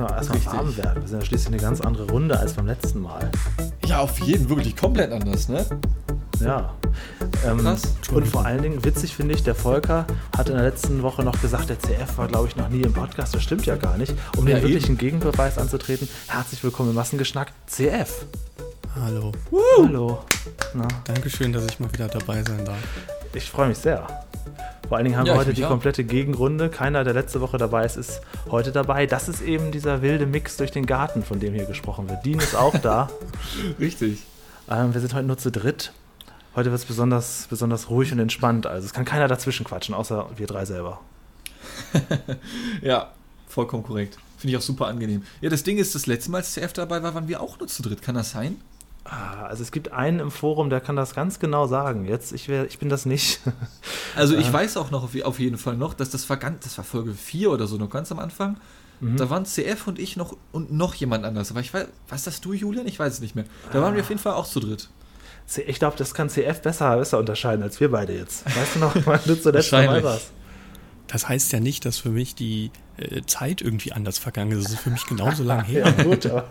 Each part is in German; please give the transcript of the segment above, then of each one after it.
müssen wir erstmal warm werden. Wir sind ja schließlich eine ganz andere Runde als beim letzten Mal. Ja, auf jeden, wirklich komplett anders, ne? Ja. Ähm, Krass. und vor allen Dingen, witzig finde ich, der Volker hat in der letzten Woche noch gesagt, der CF war, glaube ich, noch nie im Podcast. Das stimmt ja gar nicht. Um Ja, den eben. wirklichen Gegenbeweis anzutreten, herzlich willkommen im Massengeschnack CF. Hallo. Hallo. Na, Dankeschön, dass ich mal wieder dabei sein darf. ich freue mich sehr. Vor allen Dingen haben Ja, wir heute die auch. komplette Gegenrunde. Keiner, der letzte Woche dabei ist, ist heute dabei. Das ist eben dieser wilde Mix durch den Garten, von dem hier gesprochen wird. Dean ist auch da. Richtig. Ähm, wir sind heute nur zu dritt. Heute wird es besonders, besonders ruhig und entspannt. Also es kann keiner dazwischen quatschen, außer wir drei selber. Ja, vollkommen korrekt. Finde ich auch super angenehm. Ja, das Ding ist, das letzte Mal, als CF dabei war, waren wir auch nur zu dritt. Kann das sein? Ah, Also es gibt einen im Forum, der kann das ganz genau sagen. Jetzt, ich, wär, ich bin das nicht. Also ich weiß auch noch auf, jeden Fall noch, dass das war ganz, das war Folge 4 oder so, noch ganz am Anfang. Da waren CF und ich noch und noch jemand anders. Aber ich weiß, was das du, Julian? Ich weiß es nicht mehr. Da waren wir auf jeden Fall auch zu dritt. Ich glaube, das kann CF besser, besser unterscheiden als wir beide jetzt. Weißt du noch, wann du zuletzt dabei warst? Das heißt ja nicht, dass für mich die äh, Zeit irgendwie anders vergangen ist. Es ist für mich genauso lang her. Ja, gut, aber,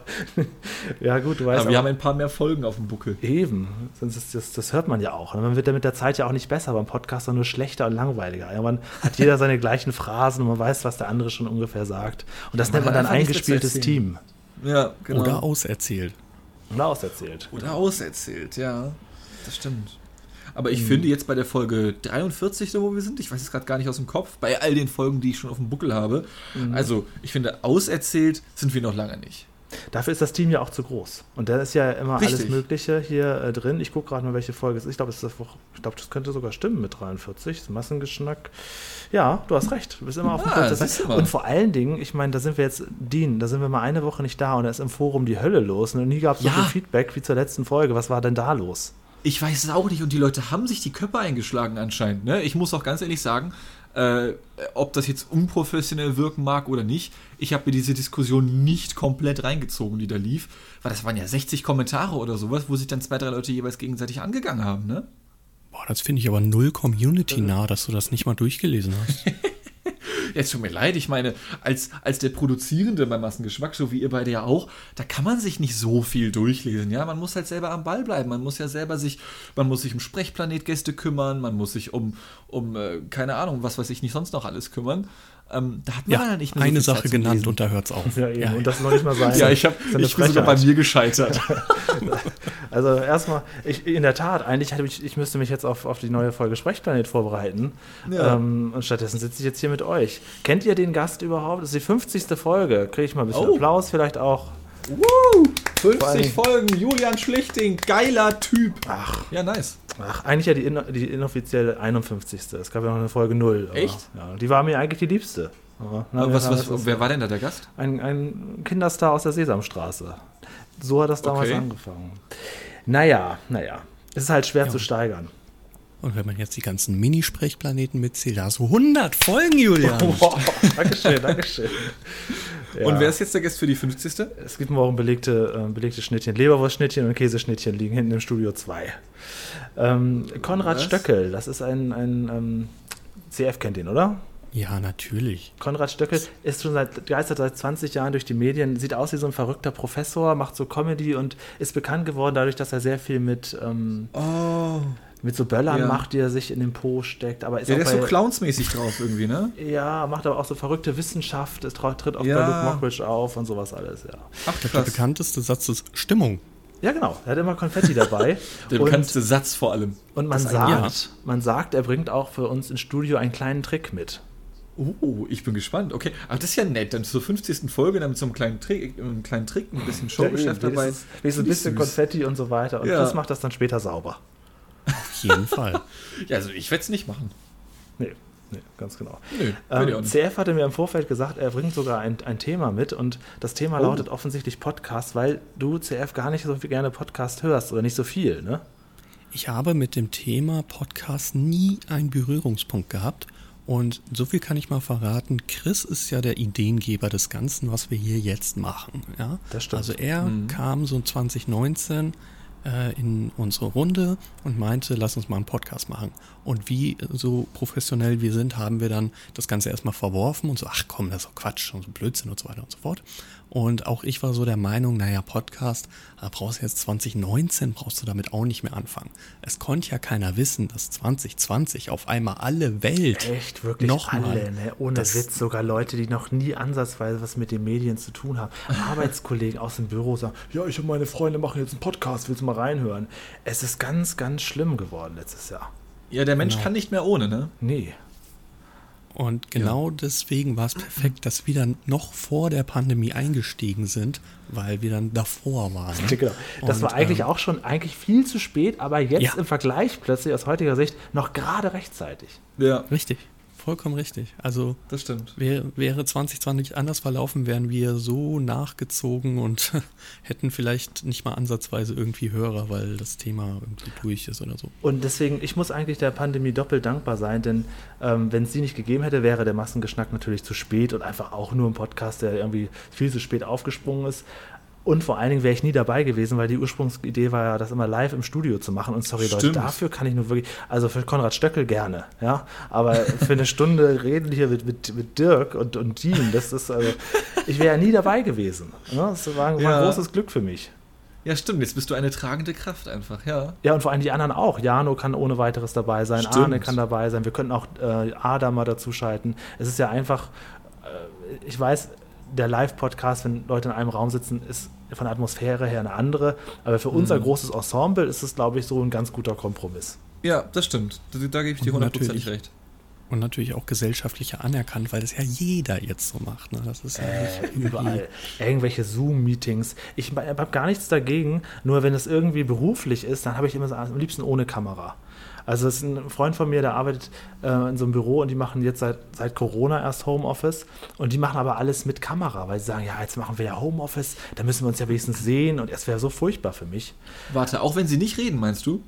ja, gut, du weißt Aber wir aber- haben ein paar mehr Folgen auf dem Buckel. Eben, sonst ist das, das hört man ja auch. Und man wird ja mit der Zeit ja auch nicht besser, beim Podcast sondern nur schlechter und langweiliger. Irgendwann hat jeder seine gleichen Phrasen und man weiß, was der andere schon ungefähr sagt. Und das Man nennt man dann eingespieltes. Team. Ja, genau. Oder auserzählt. Und auserzählt. Oder auserzählt, ja. Das stimmt. Aber ich finde jetzt bei der Folge 43, so wo wir sind, ich weiß es gerade gar nicht aus dem Kopf, bei all den Folgen, die ich schon auf dem Buckel habe, also ich finde, auserzählt sind wir noch lange nicht. Dafür ist das Team ja auch zu groß. Und da ist ja immer alles Richtig. Mögliche hier äh, drin. Ich gucke gerade mal, welche Folge es ist. Ich glaube, es ist das, könnte sogar stimmen mit 43. Das Massengeschnack. Ja, du hast recht. Du bist immer auf dem du mal. Und vor allen Dingen, ich meine, da sind wir jetzt, Dean, da sind wir mal eine Woche nicht da und da ist im Forum die Hölle los. Und nie gab es so Ja. viel Feedback wie zur letzten Folge. Was war denn da los? Ich weiß es auch nicht und die Leute haben sich die Köpfe eingeschlagen anscheinend. Ne? Ich muss auch ganz ehrlich sagen, äh, ob das jetzt unprofessionell wirken mag oder nicht, ich habe mir diese Diskussion nicht komplett reingezogen, die da lief, weil das waren ja 60 Kommentare oder sowas, wo sich dann zwei, drei Leute jeweils gegenseitig angegangen haben. Ne? Boah, das finde ich aber null Community nah, dass du das nicht mal durchgelesen hast. Jetzt tut mir leid, ich meine, als, als der Produzierende beim Massengeschmack, so wie ihr beide ja auch, da kann man sich nicht so viel durchlesen, ja. Man muss halt selber am Ball bleiben. Man muss ja selber sich, man muss sich um Sprechplanetgäste kümmern, man muss sich um, um äh, keine Ahnung, was weiß ich nicht sonst noch alles kümmern. Ähm, da hat man Ja, halt nicht mehr so eine viel Zeit Sache zum genannt Lesen. und da hört's auf. Ja, eben. Und das noch nicht mal sein. Ja, ich, hab, Das ist eine ich bin sogar bei mir gescheitert. Also erstmal, ich, in der Tat, eigentlich hätte ich, ich müsste mich jetzt auf, auf die neue Folge Sprechplanet vorbereiten. Ja. Ähm, und stattdessen sitze ich jetzt hier mit euch. Kennt ihr den Gast überhaupt? Das ist die 50. Folge. Kriege ich mal ein bisschen Oh. Applaus vielleicht auch. Woo! Vor 50 allem- Folgen, Julian Schlichting, geiler Typ. Ach, Ja, nice. ach eigentlich ja die, in, die inoffizielle 51. Es gab ja noch eine Folge 0. aber, Echt? Ja, die war mir eigentlich die liebste. Aber, na, Aber was, was, ist wer war denn da der Gast? ein, ein Kinderstar aus der Sesamstraße. So hat das damals Okay. angefangen. Naja, naja. Es ist halt schwer Ja. zu steigern. Und wenn man jetzt die ganzen Mini-Sprechplaneten mitzählt, da hast du 100 Folgen, Julian. Wow, Dankeschön, Dankeschön. Ja. Und wer ist jetzt der Gast für die 50.? Es gibt morgen belegte, äh, belegte Schnittchen. Leberwurstschnittchen und Käseschnittchen liegen hinten im Studio 2. Ähm, Konrad Was? Stöckel, das ist ein, ein ähm, CF kennt ihn, oder? Ja, natürlich. Konrad Stöckel ist schon seit, geistert seit 20 Jahren durch die Medien, sieht aus wie so ein verrückter Professor, macht so Comedy und ist bekannt geworden dadurch, dass er sehr viel mit, ähm, Oh. Mit so Böllern Ja. macht, die er sich in den Po steckt. Aber ist Ja, auch der ist so clownsmäßig drauf irgendwie, ne? Ja, macht aber auch so verrückte Wissenschaft, es tritt auch Ja. bei Luke Mockridge auf und sowas alles, ja. Ach, Der bekannteste Satz ist Stimmung. Ja, genau. Er hat immer Konfetti dabei. Der und, bekannteste Satz vor allem. und man Das sagt, man sagt, er bringt auch für uns ins Studio einen kleinen Trick mit. Oh, ich bin gespannt. Okay, aber das ist ja nett. Dann zur 50. Folge, dann mit so einem kleinen Trick, einem kleinen Trick ein bisschen Showgeschäft Ja, dabei. Wenigstens- ein bisschen süß. Konfetti und so weiter. Und Ja. Chris macht das dann später sauber. Auf jeden Fall. Ja, also ich werde es nicht machen. Nee, nee, ganz genau. Auch Ähm. CF hatte mir im Vorfeld gesagt, er bringt sogar ein, ein Thema mit und das Thema Oh. lautet offensichtlich Podcast, weil du CF gar nicht so viel gerne Podcast hörst oder nicht so viel, ne? Ich habe mit dem Thema Podcast nie einen Berührungspunkt gehabt. Und so viel kann ich mal verraten. Chris ist ja der Ideengeber des Ganzen, was wir hier jetzt machen. Ja? Das stimmt. Also er kam so 2019 äh, in unsere Runde und meinte, lass uns mal einen Podcast machen. Und wie so professionell wir sind, haben wir dann das Ganze erstmal verworfen und so, ach komm, das ist doch Quatsch und so Blödsinn und so weiter und so fort. Und auch ich war so der Meinung, naja, Podcast, da brauchst du jetzt 2019, brauchst du damit auch nicht mehr anfangen. Es konnte ja keiner wissen, dass 2020 auf einmal alle Welt. Echt, wirklich noch alle, mal, ne? ohne Witz. Sogar Leute, die noch nie ansatzweise was mit den Medien zu tun haben. Arbeitskollegen aus dem Büro sagen, ja, ich und meine Freunde machen jetzt einen Podcast, willst du mal reinhören? Es ist ganz, ganz schlimm geworden letztes Jahr. Ja, der Mensch Genau. kann nicht mehr ohne, ne? Nee. Und genau deswegen war es perfekt, dass wir dann noch vor der Pandemie eingestiegen sind, weil wir dann davor waren. Genau. Das Und, war eigentlich ähm, auch schon eigentlich viel zu spät, aber jetzt Ja. im Vergleich plötzlich aus heutiger Sicht noch gerade rechtzeitig. Ja, Richtig, vollkommen richtig. Also das stimmt. wäre, wäre 2020 anders verlaufen, wären wir so nachgezogen und hätten vielleicht nicht mal ansatzweise irgendwie Hörer, weil das Thema irgendwie durch ist oder so. Und deswegen, ich muss eigentlich der Pandemie doppelt dankbar sein, denn ähm, wenn es die nicht gegeben hätte, wäre der Massengeschnack natürlich zu spät und einfach auch nur ein Podcast, der irgendwie viel zu spät aufgesprungen ist. Und vor allen Dingen wäre ich nie dabei gewesen, weil die Ursprungsidee war ja, das immer live im Studio zu machen. Und sorry, Leute, Stimmt. dafür kann ich nur wirklich, also für Konrad Stöckel gerne, ja. Aber für eine Stunde reden hier mit, mit, mit Dirk und, und Dean, das ist, also, ich wäre ja nie dabei gewesen. Ja? Das war, war Ja. ein großes Glück für mich. Ja, stimmt. Jetzt bist du eine tragende Kraft einfach, ja. Ja, und vor allem die anderen auch. Jano kann ohne weiteres dabei sein, Stimmt. Arne kann dabei sein, wir könnten auch äh, Adam mal dazuschalten. Es ist ja einfach, äh, ich weiß, der Live-Podcast, wenn Leute in einem Raum sitzen, ist von der Atmosphäre her eine andere. Aber für unser großes Ensemble ist es, glaube ich, so ein ganz guter Kompromiss. Ja, das stimmt. Da, da gebe ich dir Und hundertprozentig natürlich- recht. Und natürlich auch gesellschaftlicher anerkannt, weil das ja jeder jetzt so macht. Ne? Das ist ja Äh, nicht irgendwie- überall. Irgendwelche Zoom-Meetings. Ich habe gar nichts dagegen, nur wenn es irgendwie beruflich ist, dann habe ich immer so, am liebsten ohne Kamera. Also es ist ein Freund von mir, der arbeitet äh, in so einem Büro und die machen jetzt seit, seit Corona erst Homeoffice und die machen aber alles mit Kamera, weil sie sagen, ja, jetzt machen wir ja Homeoffice, da müssen wir uns ja wenigstens sehen und es wäre so furchtbar für mich. Warte, auch wenn sie nicht reden, meinst du?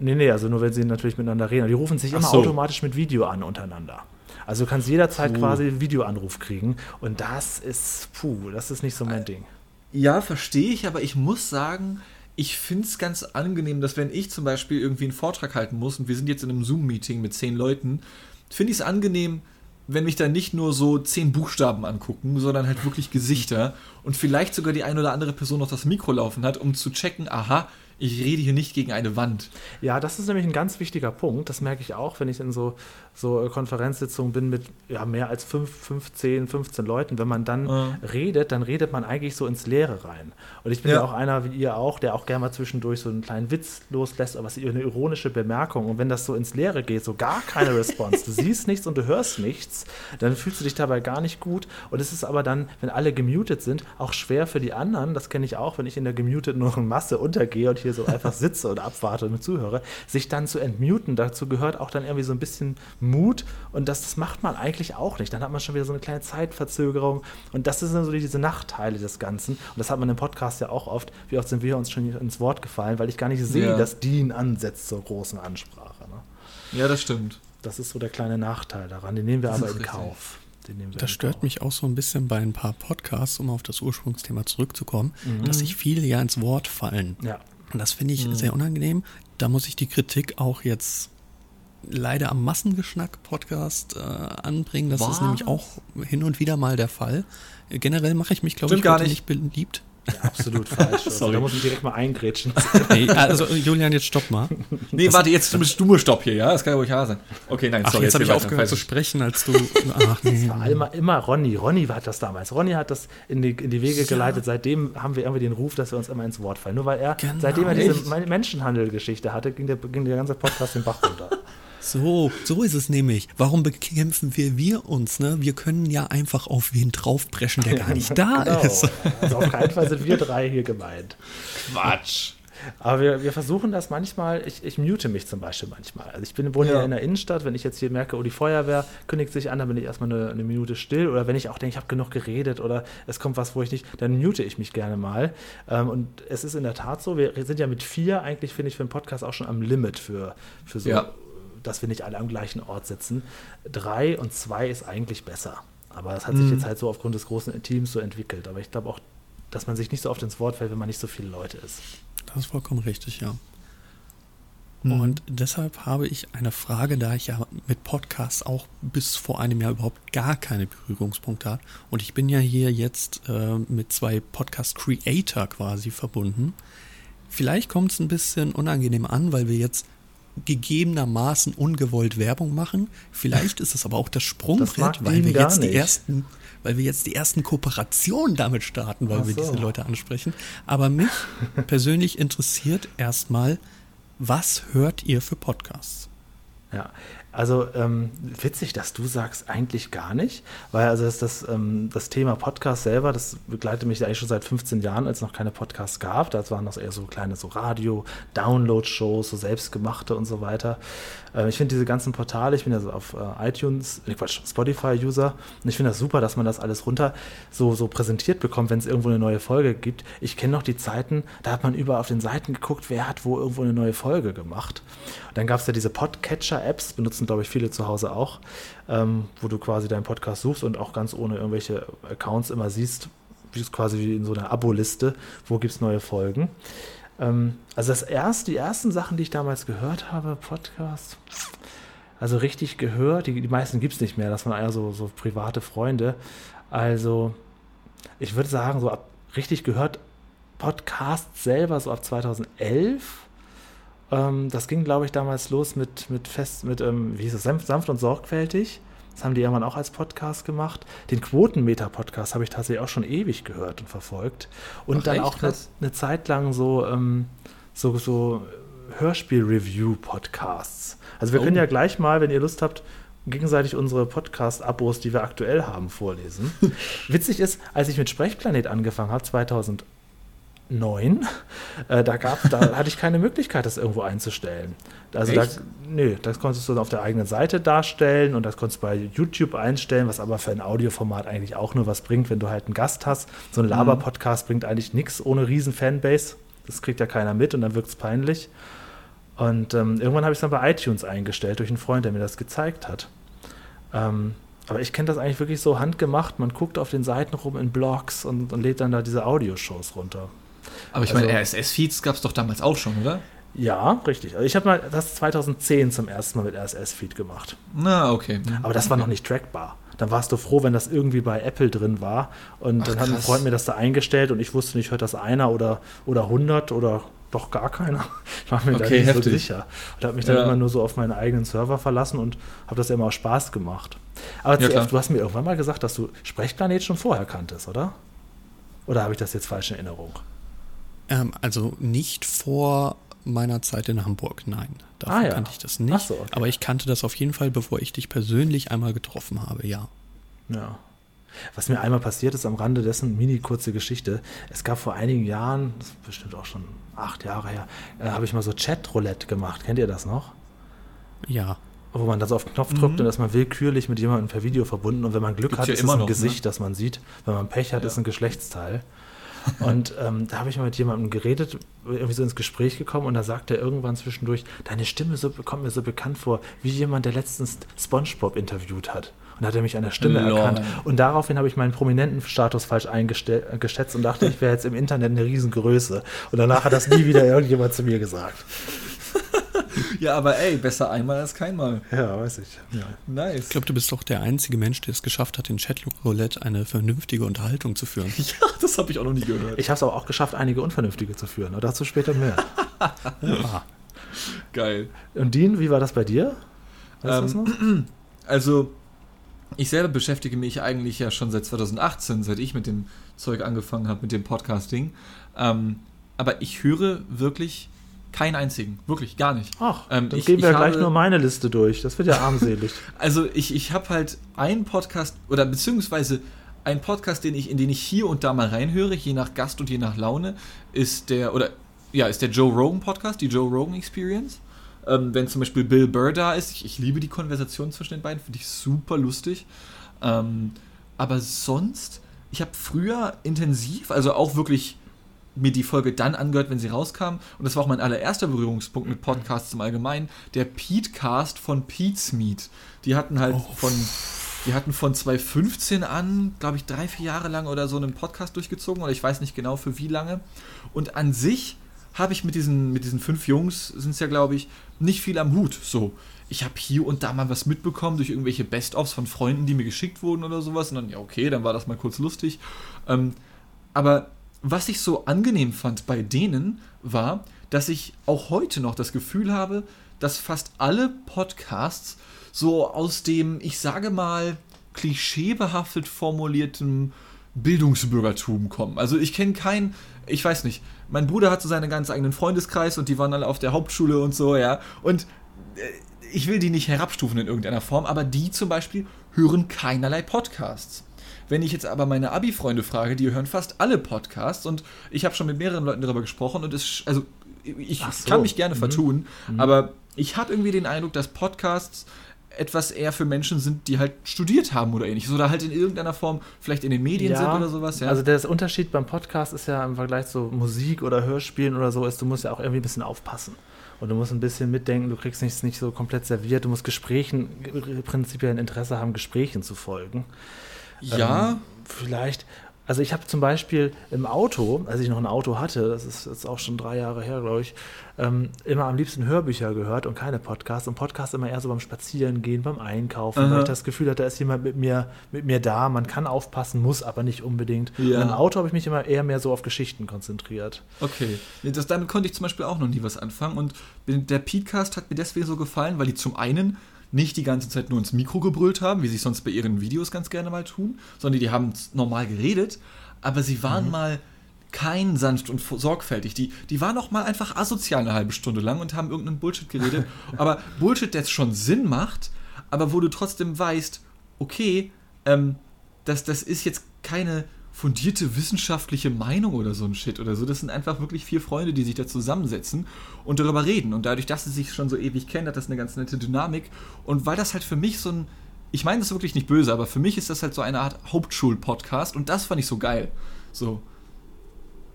Nee, nee, also nur wenn sie natürlich miteinander reden. Die rufen sich Ach immer so. automatisch mit Video an untereinander. Also du kannst jederzeit Puh. quasi einen Videoanruf kriegen und das ist, puh, das ist nicht so mein Ding. Ja, verstehe ich, aber ich muss sagen, ich finde es ganz angenehm, dass wenn ich zum Beispiel irgendwie einen Vortrag halten muss und wir sind jetzt in einem Zoom-Meeting mit zehn Leuten, finde ich es angenehm, wenn mich da nicht nur so zehn Buchstaben angucken, sondern halt wirklich Gesichter und vielleicht sogar die eine oder andere Person noch das Mikro laufen hat, um zu checken, aha, ich rede hier nicht gegen eine Wand. Ja, das ist nämlich ein ganz wichtiger Punkt. Das merke ich auch, wenn ich in so, so äh, Konferenzsitzungen bin mit ja, mehr als 5, 15, 15 Leuten. Wenn man dann Ja. redet, dann redet man eigentlich so ins Leere rein. Und ich bin ja, Ja. auch einer, wie ihr auch, der auch gerne mal zwischendurch so einen kleinen Witz loslässt, aber was eine ironische Bemerkung. Und wenn das so ins Leere geht, so gar keine Response, du siehst nichts und du hörst nichts, dann fühlst du dich dabei gar nicht gut. Und es ist aber dann, wenn alle gemutet sind, auch schwer für die anderen, das kenne ich auch, wenn ich in der gemuteten Masse untergehe und hier so einfach sitze und abwarte und zuhöre, sich dann zu entmuten, dazu gehört auch dann irgendwie so ein bisschen Mut und das, das macht man eigentlich auch nicht. Dann hat man schon wieder so eine kleine Zeitverzögerung und das sind so diese Nachteile des Ganzen. Und das hat man im Podcast ja auch oft. Wie oft sind wir uns schon ins Wort gefallen, weil ich gar nicht sehe, Ja. dass Dean ansetzt zur großen Ansprache. Ne? Ja, das stimmt. Das ist so der kleine Nachteil daran. Den nehmen wir Das aber in richtig. Kauf. Das stört Kauf. mich auch so ein bisschen bei ein paar Podcasts, um auf das Ursprungsthema zurückzukommen, dass sich viele ja ins Wort fallen. Ja. Und das finde Mhm. ich sehr unangenehm. Da muss ich die Kritik auch jetzt leider am Massengeschnack-Podcast äh, anbringen. Das ist Was? nämlich auch hin und wieder mal der Fall. Generell mache ich mich, glaube ich, gar nicht. nicht beliebt. Absolut falsch. Also, Sorry. da muss ich direkt mal eingrätschen. Nee, also Julian, jetzt stopp mal. Nee, warte, jetzt du stumme Stopp hier, ja? Das kann ja ruhig wahr sein. Okay, nein, Ach, sorry. jetzt habe ich weiter. aufgehört zu sprechen, als du. Ach nee. war immer, immer Ronny. Ronny hat das damals. Ronny hat das in die, in die Wege geleitet. Seitdem haben wir irgendwie den Ruf, dass wir uns immer ins Wort fallen. Nur weil er, Genau. seitdem er diese? Menschenhandel-Geschichte hatte, ging der, ging der ganze Podcast den Bach runter. So, so ist es nämlich. Warum bekämpfen wir wir uns? Ne? Wir können ja einfach auf wen draufpreschen, der gar nicht da Genau. ist. Also auf keinen Fall sind wir drei hier gemeint. Quatsch. Aber wir, wir versuchen das manchmal, ich, ich mute mich zum Beispiel manchmal. Also ich bin, wohne ja. In der Innenstadt, wenn ich jetzt hier merke, oh, die Feuerwehr kündigt sich an, dann bin ich erstmal eine, eine Minute still. Oder wenn ich auch denke, ich habe genug geredet oder es kommt was, wo ich nicht, dann mute ich mich gerne mal. Ähm, und es ist in der Tat so, wir sind ja mit vier eigentlich, finde ich, für einen Podcast auch schon am Limit für, für so, Ja. Dass wir nicht alle am gleichen Ort sitzen. Drei und zwei ist eigentlich besser. Aber das hat sich jetzt halt so aufgrund des großen Teams so entwickelt. Aber ich glaube auch, dass man sich nicht so oft ins Wort fällt, wenn man nicht so viele Leute ist. Das ist vollkommen richtig, ja. Mhm. Und deshalb habe ich eine Frage, da ich ja mit Podcasts auch bis vor einem Jahr überhaupt gar keine Berührungspunkte habe. Und ich bin ja hier jetzt äh, mit zwei Podcast-Creator quasi verbunden. Vielleicht kommt es ein bisschen unangenehm an, weil wir jetzt gegebenermaßen ungewollt Werbung machen. Vielleicht ist es aber auch das Sprungbrett, das weil wir jetzt die ersten, weil wir jetzt die ersten Kooperationen damit starten, weil so. wir diese Leute ansprechen. Aber mich persönlich interessiert erstmal, was hört ihr für Podcasts? Ja, also ähm, witzig, dass du sagst, eigentlich gar nicht, weil also das, das, ähm, das Thema Podcast selber, das begleitet mich eigentlich schon seit 15 Jahren, als es noch keine Podcasts gab. Das waren noch eher so kleine so Radio, Download-Shows, so selbstgemachte und so weiter. Äh, ich finde diese ganzen Portale, ich bin ja so auf äh, iTunes, äh, Quatsch, Spotify-User und ich finde das super, dass man das alles runter so, so präsentiert bekommt, wenn es irgendwo eine neue Folge gibt. Ich kenne noch die Zeiten, da hat man überall auf den Seiten geguckt, wer hat wo irgendwo eine neue Folge gemacht. dann gab es ja diese Podcatcher-Apps, benutzen glaube ich viele zu Hause auch, ähm, wo du quasi deinen Podcast suchst und auch ganz ohne irgendwelche Accounts immer siehst, wie es quasi wie in so einer Abo-Liste, wo gibt es neue Folgen. Ähm, also das erste, die ersten Sachen, die ich damals gehört habe, Podcast, also richtig gehört, die, die meisten gibt es nicht mehr, das waren eher so, so private Freunde. Also ich würde sagen, so ab richtig gehört Podcast selber so ab 2011. Ähm, das ging, glaube ich, damals los mit, mit fest, mit, ähm, wie hieß es, sanft, sanft und sorgfältig. Das haben die irgendwann auch als Podcast gemacht. Den Quotenmeter-Podcast habe ich tatsächlich auch schon ewig gehört und verfolgt. Und Ach, dann echt? auch eine, eine, Zeit lang so, ähm, so, so Hörspiel-Review-Podcasts. Also wir oh. können ja gleich mal, wenn ihr Lust habt, gegenseitig unsere Podcast-Abos, die wir aktuell haben, vorlesen. Witzig ist, als ich mit Sprechplanet angefangen habe, 2000 neun. Äh, da, gab, da hatte ich keine Möglichkeit, das irgendwo einzustellen. Also Echt? da, nö, das konntest du auf der eigenen Seite darstellen und das konntest du bei YouTube einstellen, was aber für ein Audioformat eigentlich auch nur was bringt, wenn du halt einen Gast hast. So ein mhm. Laber-Podcast mhm. bringt eigentlich nichts ohne riesen Fanbase. Das kriegt ja keiner mit und dann wirkt es peinlich. Und ähm, irgendwann habe ich es dann bei iTunes eingestellt durch einen Freund, der mir das gezeigt hat. Ähm, aber ich kenne das eigentlich wirklich so handgemacht. Man guckt auf den Seiten rum in Blogs und, und lädt dann da diese Audioshows runter. Aber ich also, meine, RSS-Feeds gab es doch damals auch schon, oder? Ja, richtig. Also ich habe mal das 2010 zum ersten Mal mit RSS-Feed gemacht. Na, okay. Aber das war noch nicht trackbar. Dann warst du froh, wenn das irgendwie bei Apple drin war. Und Ach, dann hat ein Freund mir das da eingestellt und ich wusste nicht, hört das einer oder, oder 100 oder doch gar keiner. Ich war mir okay, da nicht heftig. so sicher. Und habe mich dann ja. immer nur so auf meinen eigenen Server verlassen und habe das immer aus Spaß gemacht. Aber ja, du hast mir irgendwann mal gesagt, dass du Sprechplanet schon vorher kanntest, oder? Oder habe ich das jetzt falsch in Erinnerung? Ähm, also nicht vor meiner Zeit in Hamburg, nein. Dafür ah, ja. kannte ich das nicht. So, okay. Aber ich kannte das auf jeden Fall, bevor ich dich persönlich einmal getroffen habe, ja. Ja. Was mir einmal passiert ist, am Rande dessen, mini kurze Geschichte. Es gab vor einigen Jahren, das ist bestimmt auch schon acht Jahre her, äh, habe ich mal so Chat-Roulette gemacht. Kennt ihr das noch? Ja. Wo man dann so auf den Knopf drückt mhm. und ist man willkürlich mit jemandem per Video verbunden. Und wenn man Glück Gibt's hat, ist es ein noch, Gesicht, ne? das man sieht. Wenn man Pech hat, ja. ist ein Geschlechtsteil. Und ähm, da habe ich mal mit jemandem geredet, irgendwie so ins Gespräch gekommen und da sagte er irgendwann zwischendurch, deine Stimme so, kommt mir so bekannt vor, wie jemand, der letztens SpongeBob interviewt hat. Und da hat er mich an der Stimme Lord. erkannt. Und daraufhin habe ich meinen prominenten Status falsch eingeschätzt und dachte, ich wäre jetzt im Internet eine Riesengröße. Und danach hat das nie wieder irgendjemand zu mir gesagt. Ja, aber ey, besser einmal als keinmal. Ja, weiß ich. Ja. Nice. Ich glaube, du bist doch der einzige Mensch, der es geschafft hat, in Chatroulette eine vernünftige Unterhaltung zu führen. Ja, das habe ich auch noch nie gehört. Ich habe es aber auch geschafft, einige unvernünftige zu führen. Aber dazu später mehr. ja. Geil. Und Dean, wie war das bei dir? Weißt ähm, also, ich selber beschäftige mich eigentlich ja schon seit 2018, seit ich mit dem Zeug angefangen habe, mit dem Podcasting. Ähm, aber ich höre wirklich keinen einzigen, wirklich gar nicht. Ach, ähm, dann ich, gehen wir ich gleich habe, nur meine Liste durch. Das wird ja armselig. also ich, ich habe halt einen Podcast oder beziehungsweise ein Podcast, den ich, in den ich hier und da mal reinhöre, je nach Gast und je nach Laune, ist der, oder ja, ist der Joe Rogan Podcast, die Joe Rogan Experience. Ähm, wenn zum Beispiel Bill Burr da ist, ich, ich liebe die Konversation zwischen den beiden, finde ich super lustig. Ähm, aber sonst, ich habe früher intensiv, also auch wirklich mir die Folge dann angehört, wenn sie rauskam. Und das war auch mein allererster Berührungspunkt mit Podcasts im Allgemeinen. Der Pete-Cast von Pete's Meet. Die hatten halt oh. von. Die hatten von 2015 an, glaube ich, drei, vier Jahre lang oder so einen Podcast durchgezogen, oder ich weiß nicht genau für wie lange. Und an sich habe ich mit diesen, mit diesen fünf Jungs, sind es ja, glaube ich, nicht viel am Hut. So, ich habe hier und da mal was mitbekommen durch irgendwelche Best-ofs von Freunden, die mir geschickt wurden oder sowas. Und dann, ja, okay, dann war das mal kurz lustig. Ähm, aber was ich so angenehm fand bei denen, war, dass ich auch heute noch das Gefühl habe, dass fast alle Podcasts so aus dem, ich sage mal, klischeebehaftet formulierten Bildungsbürgertum kommen. Also ich kenne keinen, ich weiß nicht, mein Bruder hat so seinen ganz eigenen Freundeskreis und die waren alle auf der Hauptschule und so, ja. Und äh, ich will die nicht herabstufen in irgendeiner Form, aber die zum Beispiel hören keinerlei Podcasts. Wenn ich jetzt aber meine Abi-Freunde frage, die hören fast alle Podcasts und ich habe schon mit mehreren Leuten darüber gesprochen und es, also ich so. kann mich gerne mhm. vertun, mhm. aber ich habe irgendwie den Eindruck, dass Podcasts etwas eher für Menschen sind, die halt studiert haben oder ähnliches. Oder halt in irgendeiner Form vielleicht in den Medien ja, sind oder sowas. Ja. Also der Unterschied beim Podcast ist ja im Vergleich zu Musik oder Hörspielen oder so, ist, du musst ja auch irgendwie ein bisschen aufpassen. Und du musst ein bisschen mitdenken, du kriegst nichts nicht so komplett serviert, du musst Gesprächen, prinzipiell ein Interesse haben, Gesprächen zu folgen. Ja. Ähm, vielleicht, also ich habe zum Beispiel im Auto, als ich noch ein Auto hatte, das ist jetzt auch schon drei Jahre her, glaube ich, ähm, immer am liebsten Hörbücher gehört und keine Podcasts. Und Podcasts immer eher so beim Spazierengehen, beim Einkaufen, Aha. weil ich das Gefühl hatte, da ist jemand mit mir, mit mir da. Man kann aufpassen, muss aber nicht unbedingt. Ja. Und im Auto habe ich mich immer eher mehr so auf Geschichten konzentriert. Okay. Das, damit konnte ich zum Beispiel auch noch nie was anfangen. Und der Podcast hat mir deswegen so gefallen, weil die zum einen nicht die ganze Zeit nur ins Mikro gebrüllt haben, wie sie sonst bei ihren Videos ganz gerne mal tun, sondern die haben normal geredet, aber sie waren mhm. mal kein sanft und sorgfältig. Die, die waren auch mal einfach asozial eine halbe Stunde lang und haben irgendeinen Bullshit geredet. aber Bullshit, der jetzt schon Sinn macht, aber wo du trotzdem weißt, okay, ähm, das, das ist jetzt keine fundierte wissenschaftliche Meinung oder so ein Shit oder so. Das sind einfach wirklich vier Freunde, die sich da zusammensetzen und darüber reden. Und dadurch, dass sie sich schon so ewig kennen, hat das eine ganz nette Dynamik. Und weil das halt für mich so ein, ich meine das wirklich nicht böse, aber für mich ist das halt so eine Art Hauptschul-Podcast und das fand ich so geil. So.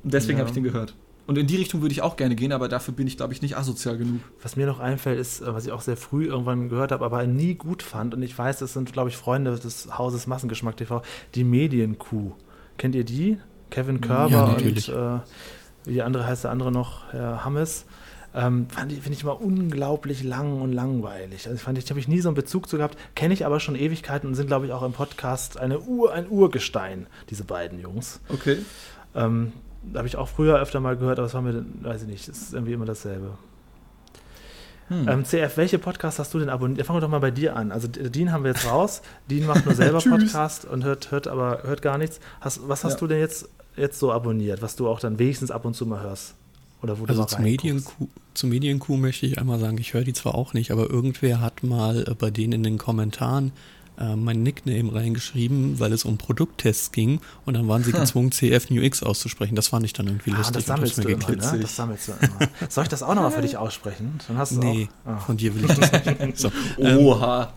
Und deswegen ja. habe ich den gehört. Und in die Richtung würde ich auch gerne gehen, aber dafür bin ich, glaube ich, nicht asozial genug. Was mir noch einfällt, ist, äh, was ich auch sehr früh irgendwann gehört habe, aber nie gut fand. Und ich weiß, das sind, glaube ich, Freunde des Hauses Massengeschmack TV, die Medienkuh. Kennt ihr die? Kevin Körber ja, und äh, wie die andere heißt der andere noch, Herr Hammes. Ähm, Finde ich immer unglaublich lang und langweilig. Also fand ich, habe ich nie so einen Bezug zu gehabt, kenne ich aber schon Ewigkeiten und sind, glaube ich, auch im Podcast eine Ur, ein Urgestein, diese beiden Jungs. Okay. Ähm, habe ich auch früher öfter mal gehört, aber es war mir, weiß ich nicht, es ist irgendwie immer dasselbe. Hm. Ähm, CF, welche Podcasts hast du denn abonniert? Fangen wir doch mal bei dir an. Also Dean haben wir jetzt raus. Dean macht nur selber Podcast und hört, hört aber hört gar nichts. Hast, was hast ja. du denn jetzt, jetzt so abonniert, was du auch dann wenigstens ab und zu mal hörst? Oder wo also du zu Medienkuh, zu Medienkuh möchte ich einmal sagen, ich höre die zwar auch nicht, aber irgendwer hat mal äh, bei denen in den Kommentaren äh, mein Nickname reingeschrieben, weil es um Produkttests ging und dann waren sie gezwungen, CF New X auszusprechen. Das fand ich dann irgendwie ah, lustig. Das sammelst, du immer, ne? das sammelst du immer. Soll ich das auch nochmal für dich aussprechen? Dann hast du nee, auch, oh. von dir will ich das nicht. So, Oha.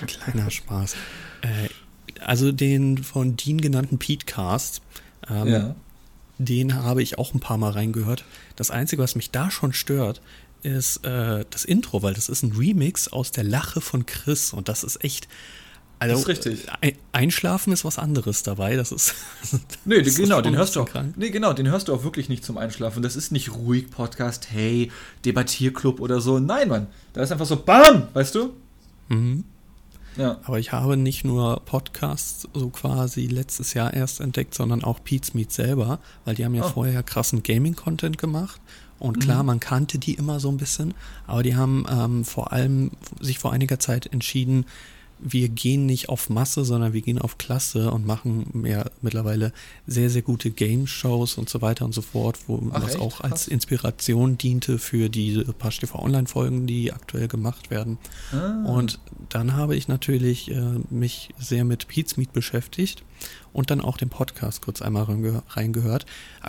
Ähm, kleiner Spaß. Äh, also den von Dean genannten Petecast, ähm, ja. den habe ich auch ein paar Mal reingehört. Das Einzige, was mich da schon stört, ist äh, das Intro, weil das ist ein Remix aus der Lache von Chris und das ist echt. Also, das ist richtig. Einschlafen ist was anderes dabei. Das ist. nee, das genau, den hörst du auch. Krank. Nee, genau, den hörst du auch wirklich nicht zum Einschlafen. Das ist nicht ruhig Podcast, hey, Debattierclub oder so. Nein, Mann. Da ist einfach so BAM! Weißt du? Mhm. Ja. Aber ich habe nicht nur Podcasts so quasi letztes Jahr erst entdeckt, sondern auch Pete's Meet selber, weil die haben ja oh. vorher krassen Gaming-Content gemacht und klar, mhm. man kannte die immer so ein bisschen, aber die haben ähm, vor allem sich vor einiger Zeit entschieden, wir gehen nicht auf Masse, sondern wir gehen auf Klasse und machen mehr mittlerweile sehr, sehr gute Game-Shows und so weiter und so fort, wo Ach, was echt? auch als Inspiration diente für die Pasch TV Online-Folgen, die aktuell gemacht werden. Ah. Und dann habe ich natürlich äh, mich sehr mit Pete's Meet beschäftigt und dann auch den Podcast kurz einmal reingehört.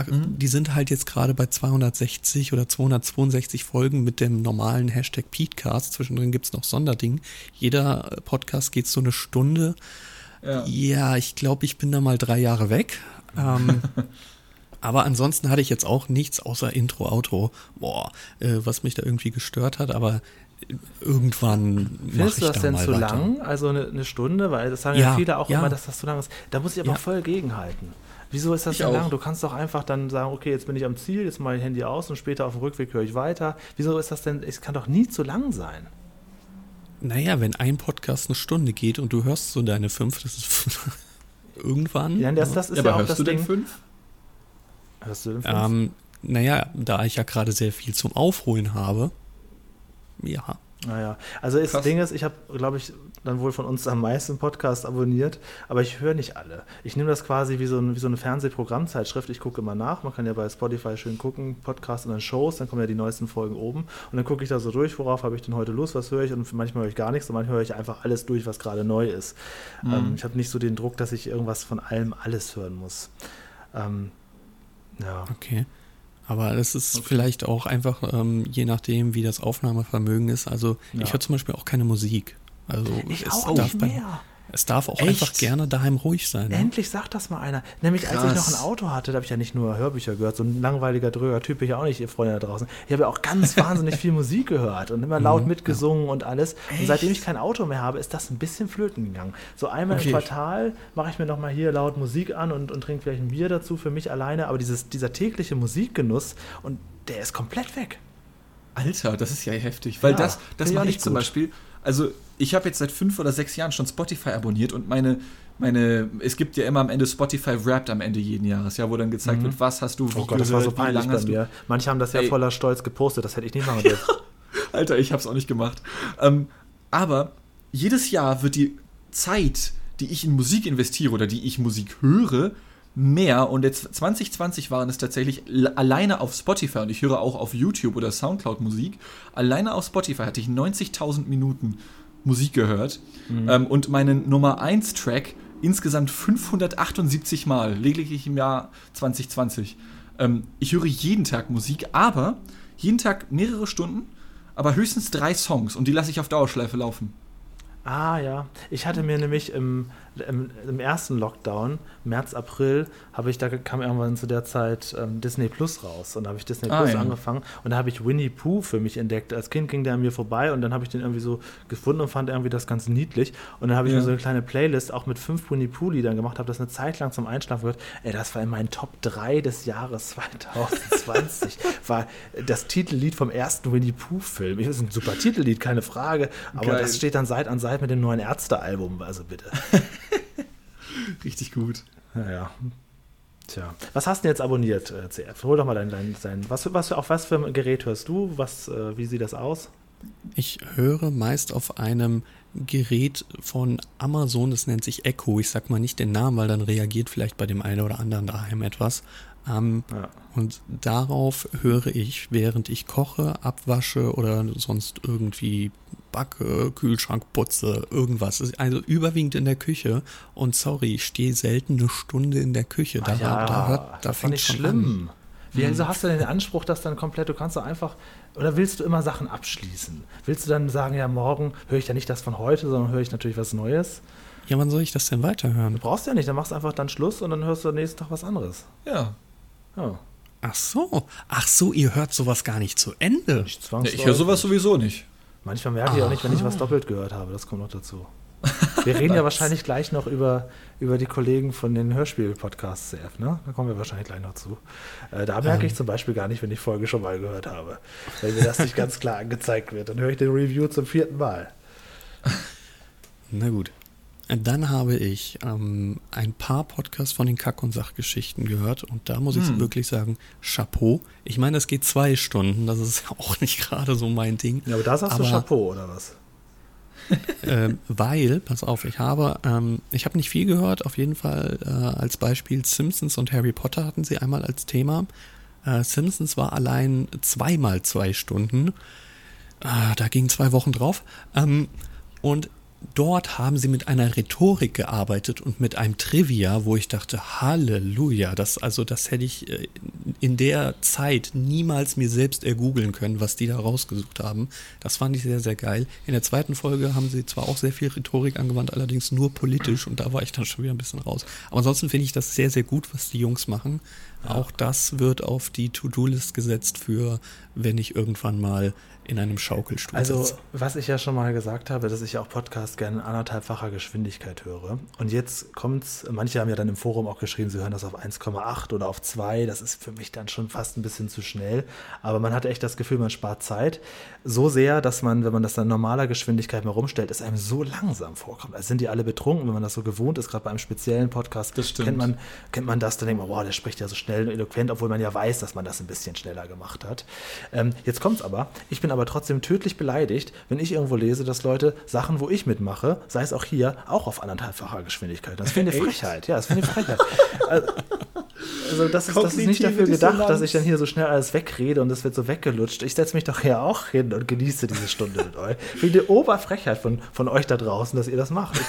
Mhm. Die sind halt jetzt gerade bei 260 oder 262 Folgen mit dem normalen Hashtag Petecast. Zwischendrin gibt es noch Sonderding. Jeder äh, Podcast geht so eine Stunde. Ja, ja ich glaube, ich bin da mal drei Jahre weg. Ähm, aber ansonsten hatte ich jetzt auch nichts außer Intro, Outro, boah, äh, was mich da irgendwie gestört hat. Aber irgendwann. Findest du das denn zu weiter. lang? Also eine, eine, Stunde? Weil das sagen ja, ja viele auch ja. immer, dass das zu lang ist. Da muss ich aber ja. voll gegenhalten. Wieso ist das denn auch. lang? Du kannst doch einfach dann sagen, okay, jetzt bin ich am Ziel, jetzt mache ich Handy aus und später auf dem Rückweg höre ich weiter. Wieso ist das denn, es kann doch nie zu lang sein. Naja, wenn ein Podcast eine Stunde geht und du hörst so deine fünf, das ist irgendwann. Ja, das, das ist Ja, ja, aber auch hörst das du denn Ding. fünf? Hörst du den fünf? ähm, naja, da ich ja gerade sehr viel zum Aufholen habe, ja. Naja, also das Krass. Ding ist, ich habe, glaube ich, dann wohl von uns am meisten Podcast abonniert, aber ich höre nicht alle. Ich nehme das quasi wie so, ein, wie so eine Fernsehprogrammzeitschrift. Ich gucke immer nach. Man kann ja bei Spotify schön gucken, Podcast und dann Shows, dann kommen ja die neuesten Folgen oben. Und dann gucke ich da so durch, worauf habe ich denn heute Lust, was höre ich. Und manchmal höre ich gar nichts und manchmal höre ich einfach alles durch, was gerade neu ist. Ähm, ich habe nicht so den Druck, dass ich irgendwas von allem alles hören muss. Ähm, ja. Okay. Aber das ist vielleicht auch einfach, ähm, je nachdem, wie das Aufnahmevermögen ist. Also Ja. ich höre zum Beispiel auch keine Musik. Also Ich es darf nicht bei- mehr. Es darf auch Echt? einfach gerne daheim ruhig sein. Ne? Endlich sagt das mal einer. Nämlich als ich noch Krass. ein Auto hatte, da habe ich ja nicht nur Hörbücher gehört, so ein langweiliger, dröger Typ bin ich auch nicht, ihr Freunde da draußen. Ich habe ja auch ganz wahnsinnig viel Musik gehört und immer laut mitgesungen und alles. Und seitdem ich kein Auto mehr habe, ist das ein bisschen flöten gegangen. So einmal Okay. im Quartal mache ich mir nochmal hier laut Musik an und, und trinke vielleicht ein Bier dazu für mich alleine, aber dieses, dieser tägliche Musikgenuss und der ist komplett weg. Alter, das ist ja heftig. Weil Ja, das, das ich mache ich nicht zum gut. Beispiel. Also, ich habe jetzt seit fünf oder sechs Jahren schon Spotify abonniert und meine, meine, es gibt ja immer am Ende Spotify Wrapped am Ende jeden Jahres, ja, wo dann gezeigt wird, was hast du wie Mhm. Oh Gott, das war so peinlich bei mir. Manche haben das ja Ey. voller Stolz gepostet, das hätte ich nicht machen dürfen. Alter, ich hab's auch nicht gemacht. Ähm, aber jedes Jahr wird die Zeit, die ich in Musik investiere oder die ich Musik höre, mehr. Und jetzt 2020 waren es tatsächlich alleine auf Spotify und ich höre auch auf YouTube oder Soundcloud Musik. Alleine auf Spotify hatte ich 90.000 Minuten Musik gehört. Ähm, und meinen Nummer 1 Track insgesamt 578 Mal, lediglich im Jahr 2020. Ähm, ich höre jeden Tag Musik, aber jeden Tag mehrere Stunden, aber höchstens drei Songs und die lasse ich auf Dauerschleife laufen. Ah ja, ich hatte mir nämlich im, im, im ersten Lockdown, März, April, habe ich, da kam irgendwann zu der Zeit ähm, Disney Plus raus und da habe ich Disney Ah, Plus ja. angefangen und da habe ich Winnie Pooh für mich entdeckt. Als Kind ging der an mir vorbei und dann habe ich den irgendwie so gefunden und fand irgendwie das ganz niedlich und dann habe ich Ja. mir so eine kleine Playlist auch mit fünf Winnie Pooh Liedern gemacht, habe das eine Zeit lang zum Einschlafen gehört. Ey, das war in meinen Top 3 des Jahres 2020. war das Titellied vom ersten Winnie Pooh Film. Das ist ein super Titellied, keine Frage, aber Geil. das steht dann Seit an Seit mit dem neuen Ärzte-Album, also bitte. Richtig gut. Naja. Tja. Was hast du denn jetzt abonniert, äh, CF? Hol doch mal dein, dein, dein was, für- was, für- auf was für ein Gerät hörst du? Was, äh, wie sieht das aus? Ich höre meist auf einem Gerät von Amazon, das nennt sich Echo. Ich sag mal nicht den Namen, weil dann reagiert vielleicht bei dem einen oder anderen daheim etwas. Ähm, Ja. Und darauf höre ich, während ich koche, abwasche oder sonst irgendwie backe, Kühlschrank putze, irgendwas. Also überwiegend in der Küche. Und sorry, ich stehe selten eine Stunde in der Küche. Da, ja, da, da das ist doch fängt nicht schon schlimm. an. Wie, Wieso hast du denn den Anspruch, dass dann komplett, du kannst doch einfach, oder willst du immer Sachen abschließen? Willst du dann sagen, ja, morgen höre ich ja nicht das von heute, sondern höre ich natürlich was Neues? Ja, wann soll ich das denn weiterhören? Du brauchst ja nicht, dann machst du einfach dann Schluss und dann hörst du am nächsten Tag was anderes. Ja. Ja, Ach so, ach so, ihr hört sowas gar nicht zu Ende. nicht ja ich höre sowas sowieso nicht. Manchmal merke ich auch nicht, wenn ich was doppelt gehört habe. Das kommt noch dazu. Wir reden ja wahrscheinlich gleich noch über, über die Kollegen von den Hörspiel-Podcasts CF, ne? Da kommen wir wahrscheinlich gleich noch zu. Äh, da merke ich zum Beispiel gar nicht, wenn ich Folge schon mal gehört habe. Wenn mir das nicht ganz klar angezeigt wird. Dann höre ich den Review zum vierten Mal. Na gut. Dann habe ich ähm, ein paar Podcasts von den Kack- und Sachgeschichten gehört und da muss ich Hm. wirklich sagen, Chapeau. Ich meine, es geht zwei Stunden, das ist ja auch nicht gerade so mein Ding. Ja, aber da sagst du Aber- Chapeau, oder was? ähm, weil, pass auf, ich habe, ähm, ich habe nicht viel gehört, auf jeden Fall äh, als Beispiel Simpsons und Harry Potter hatten sie einmal als Thema. Äh, Simpsons war allein zweimal zwei Stunden. Ah, da gingen zwei Wochen drauf. Ähm, und dort haben sie mit einer Rhetorik gearbeitet und mit einem Trivia, wo ich dachte, Halleluja, das, also das hätte ich äh, in der Zeit niemals mir selbst ergoogeln können, was die da rausgesucht haben. Das fand ich sehr, sehr geil. In der zweiten Folge haben sie zwar auch sehr viel Rhetorik angewandt, allerdings nur politisch und da war ich dann schon wieder ein bisschen raus. Aber ansonsten finde ich das sehr, sehr gut, was die Jungs machen. Auch das wird auf die To-Do-List gesetzt für, wenn ich irgendwann mal in einem Schaukelstuhl Also, sitze. was ich ja schon mal gesagt habe, dass ich ja auch Podcasts gerne in anderthalbfacher Geschwindigkeit höre. Und jetzt kommt's, manche haben ja dann im Forum auch geschrieben, sie hören das auf 1,8 oder auf 2. Das ist für mich dann schon fast ein bisschen zu schnell. Aber man hat echt das Gefühl, man spart Zeit. So sehr, dass man, wenn man das dann in normaler Geschwindigkeit mal rumstellt, es einem so langsam vorkommt. Also sind die alle betrunken, wenn man das so gewohnt ist, gerade bei einem speziellen Podcast, Das stimmt. kennt man, kennt man das, dann denkt man, wow, der spricht ja so schnell und eloquent, obwohl man ja weiß, dass man das ein bisschen schneller gemacht hat. Ähm, jetzt kommt's aber, ich bin aber trotzdem tödlich beleidigt, wenn ich irgendwo lese, dass Leute Sachen, wo ich mitmache, sei es auch hier, auch auf anderthalbfacher Geschwindigkeit. Das finde ich? Frechheit. Ja, das finde ich eine Frechheit. Also, also das, ist, das ist nicht dafür gedacht, dass ich dann hier so schnell alles wegrede und das wird so weggelutscht. Ich setze mich doch hier auch hin und genieße diese Stunde mit euch. Ich finde die Oberfrechheit von, von euch da draußen, dass ihr das macht.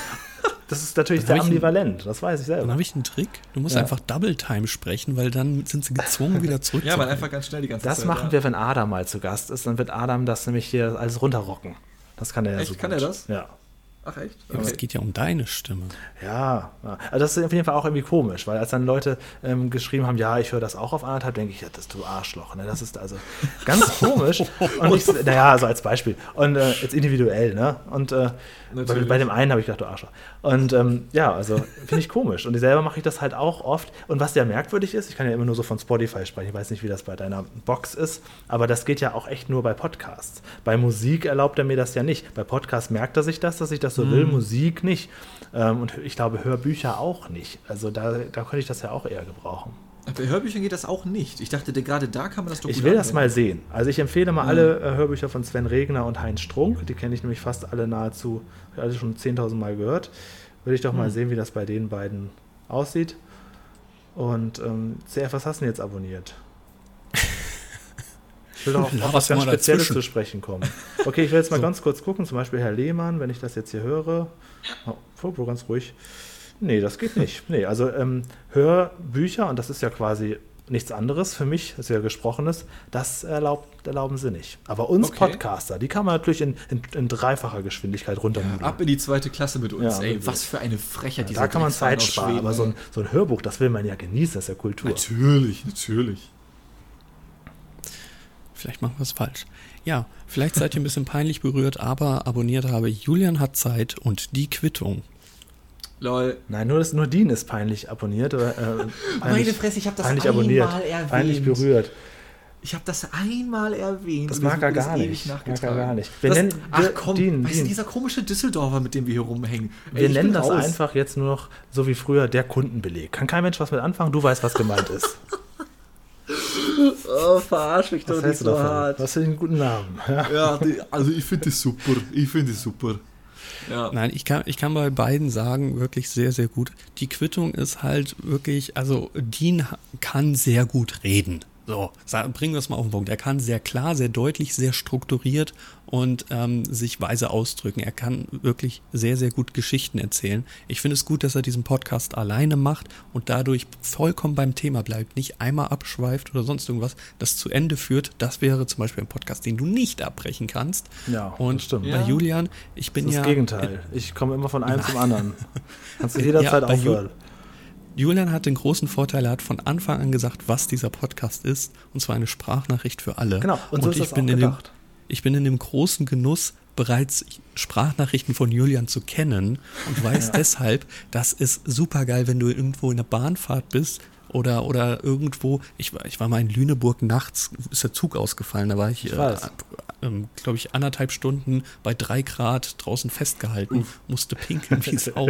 Das ist natürlich Dann sehr ambivalent, das weiß ich Dann selber. habe ich einen Trick. Du musst Ja. einfach Double Time sprechen, weil dann sind sie gezwungen, wieder zurück Ja, man einfach ganz schnell die ganze Das Zeit. machen ja. wir, wenn Adam mal zu Gast ist. Dann wird Adam das nämlich hier alles runterrocken. Das kann er ja Echt? so Kann gut. er das? Ja. Ach echt? Aber es geht ja um deine Stimme. Ja, ja. also das ist auf jeden Fall auch irgendwie komisch, weil als dann Leute ähm, geschrieben haben, ja, ich höre das auch auf anderthalb, denke ich, ja, das du Arschloch, ne? Das ist also ganz komisch. Und ich, naja, also als Beispiel. Und äh, jetzt individuell, ne? Und äh, bei, bei dem einen habe ich gedacht, du Arschloch. Und ähm, ja, also finde ich komisch. Und selber mache ich das halt auch oft. Und was ja merkwürdig ist, ich kann ja immer nur so von Spotify sprechen, ich weiß nicht, wie das bei deiner Box ist, aber das geht ja auch echt nur bei Podcasts. Bei Musik erlaubt er mir das ja nicht. Bei Podcasts merkt er sich das, dass ich das so will, Musik nicht. Ähm, und ich glaube, Hörbücher auch nicht. Also da, da könnte ich das ja auch eher gebrauchen. Bei Hörbüchern geht das auch nicht. Ich dachte, gerade da kann man das doch Ich will das anwenden. mal sehen. Also ich empfehle mal alle äh, Hörbücher von Sven Regner und Heinz Strunk. Die kenne ich nämlich fast alle nahezu, alle schon 10.000 Mal gehört. Würde ich doch mal sehen, wie das bei den beiden aussieht. Und ähm, CF, was hast du denn jetzt abonniert? Ich will doch auf was ganz Spezielles dazwischen. zu sprechen kommen. Okay, ich will jetzt mal ganz kurz gucken. Zum Beispiel Herr Lehmann, wenn ich das jetzt hier höre. Oh, ganz ruhig. Nee, das geht nicht. Nee, also ähm, Hörbücher, und das ist ja quasi nichts anderes für mich, das ist ja gesprochenes, das erlaubt, erlauben sie nicht. Aber uns Okay. Podcaster, die kann man natürlich in, in, in dreifacher Geschwindigkeit runter. Ab in die zweite Klasse mit uns. Ja, Ey, was für eine Frechheit. da kann man Zeit sparen, aber so ein, so ein Hörbuch, das will man ja genießen, das ist ja Kultur. Natürlich, natürlich. Vielleicht machen wir es falsch. Ja, vielleicht seid ihr ein bisschen peinlich berührt, aber abonniert habe Julian hat Zeit und die Quittung. Lol. Nein, nur, das, nur Dean ist peinlich abonniert. Oder, äh, peinlich, Fresse, ich habe das einmal abonniert, erwähnt. peinlich berührt. Ich habe das einmal erwähnt. Das mag er gar nicht. Mag er gar nicht. Wir das, nennen- ach wir- komm, Dean, weißt du, Dean. dieser komische Düsseldorfer, mit dem wir hier rumhängen. Ey, Wir nennen das raus. einfach jetzt nur noch so wie früher der Kundenbeleg. Kann kein Mensch was mit anfangen, du weißt, was gemeint ist. Oh, verarsch mich Was hältst du davon? Was für einen guten Namen. Ja. Ja, die, also ich finde es super. Ich finde es super. Ja. Nein, ich kann, ich kann bei beiden sagen, wirklich sehr, sehr gut. Die Quittung ist halt wirklich, also Dean kann sehr gut reden. So, bringen wir es mal auf den Punkt. Er kann sehr klar, sehr deutlich, sehr strukturiert und ähm, sich weise ausdrücken. Er kann wirklich sehr, sehr gut Geschichten erzählen. Ich finde es gut, dass er diesen Podcast alleine macht und dadurch vollkommen beim Thema bleibt. Nicht einmal abschweift oder sonst irgendwas, das zu Ende führt. Das wäre zum Beispiel ein Podcast, den du nicht abbrechen kannst. Ja, und das stimmt. bei Ja. Julian, ich bin Das ist ja das Gegenteil. Ich komme immer von einem zum anderen. Kannst du jederzeit Ja, bei Ju- aufhören. Julian hat den großen Vorteil, er hat von Anfang an gesagt, was dieser Podcast ist, und zwar eine Sprachnachricht für alle. Genau, und so ist ich das bin in dem, gedacht. Ich bin in dem großen Genuss, bereits Sprachnachrichten von Julian zu kennen und weiß deshalb, dass es super geil, wenn du irgendwo in der Bahnfahrt bist oder, oder irgendwo, ich war, ich war mal in Lüneburg nachts, ist der Zug ausgefallen, da war ich, äh, weiß. ähm, glaube ich, anderthalb Stunden bei drei Grad draußen festgehalten, musste pinkeln wie Sau.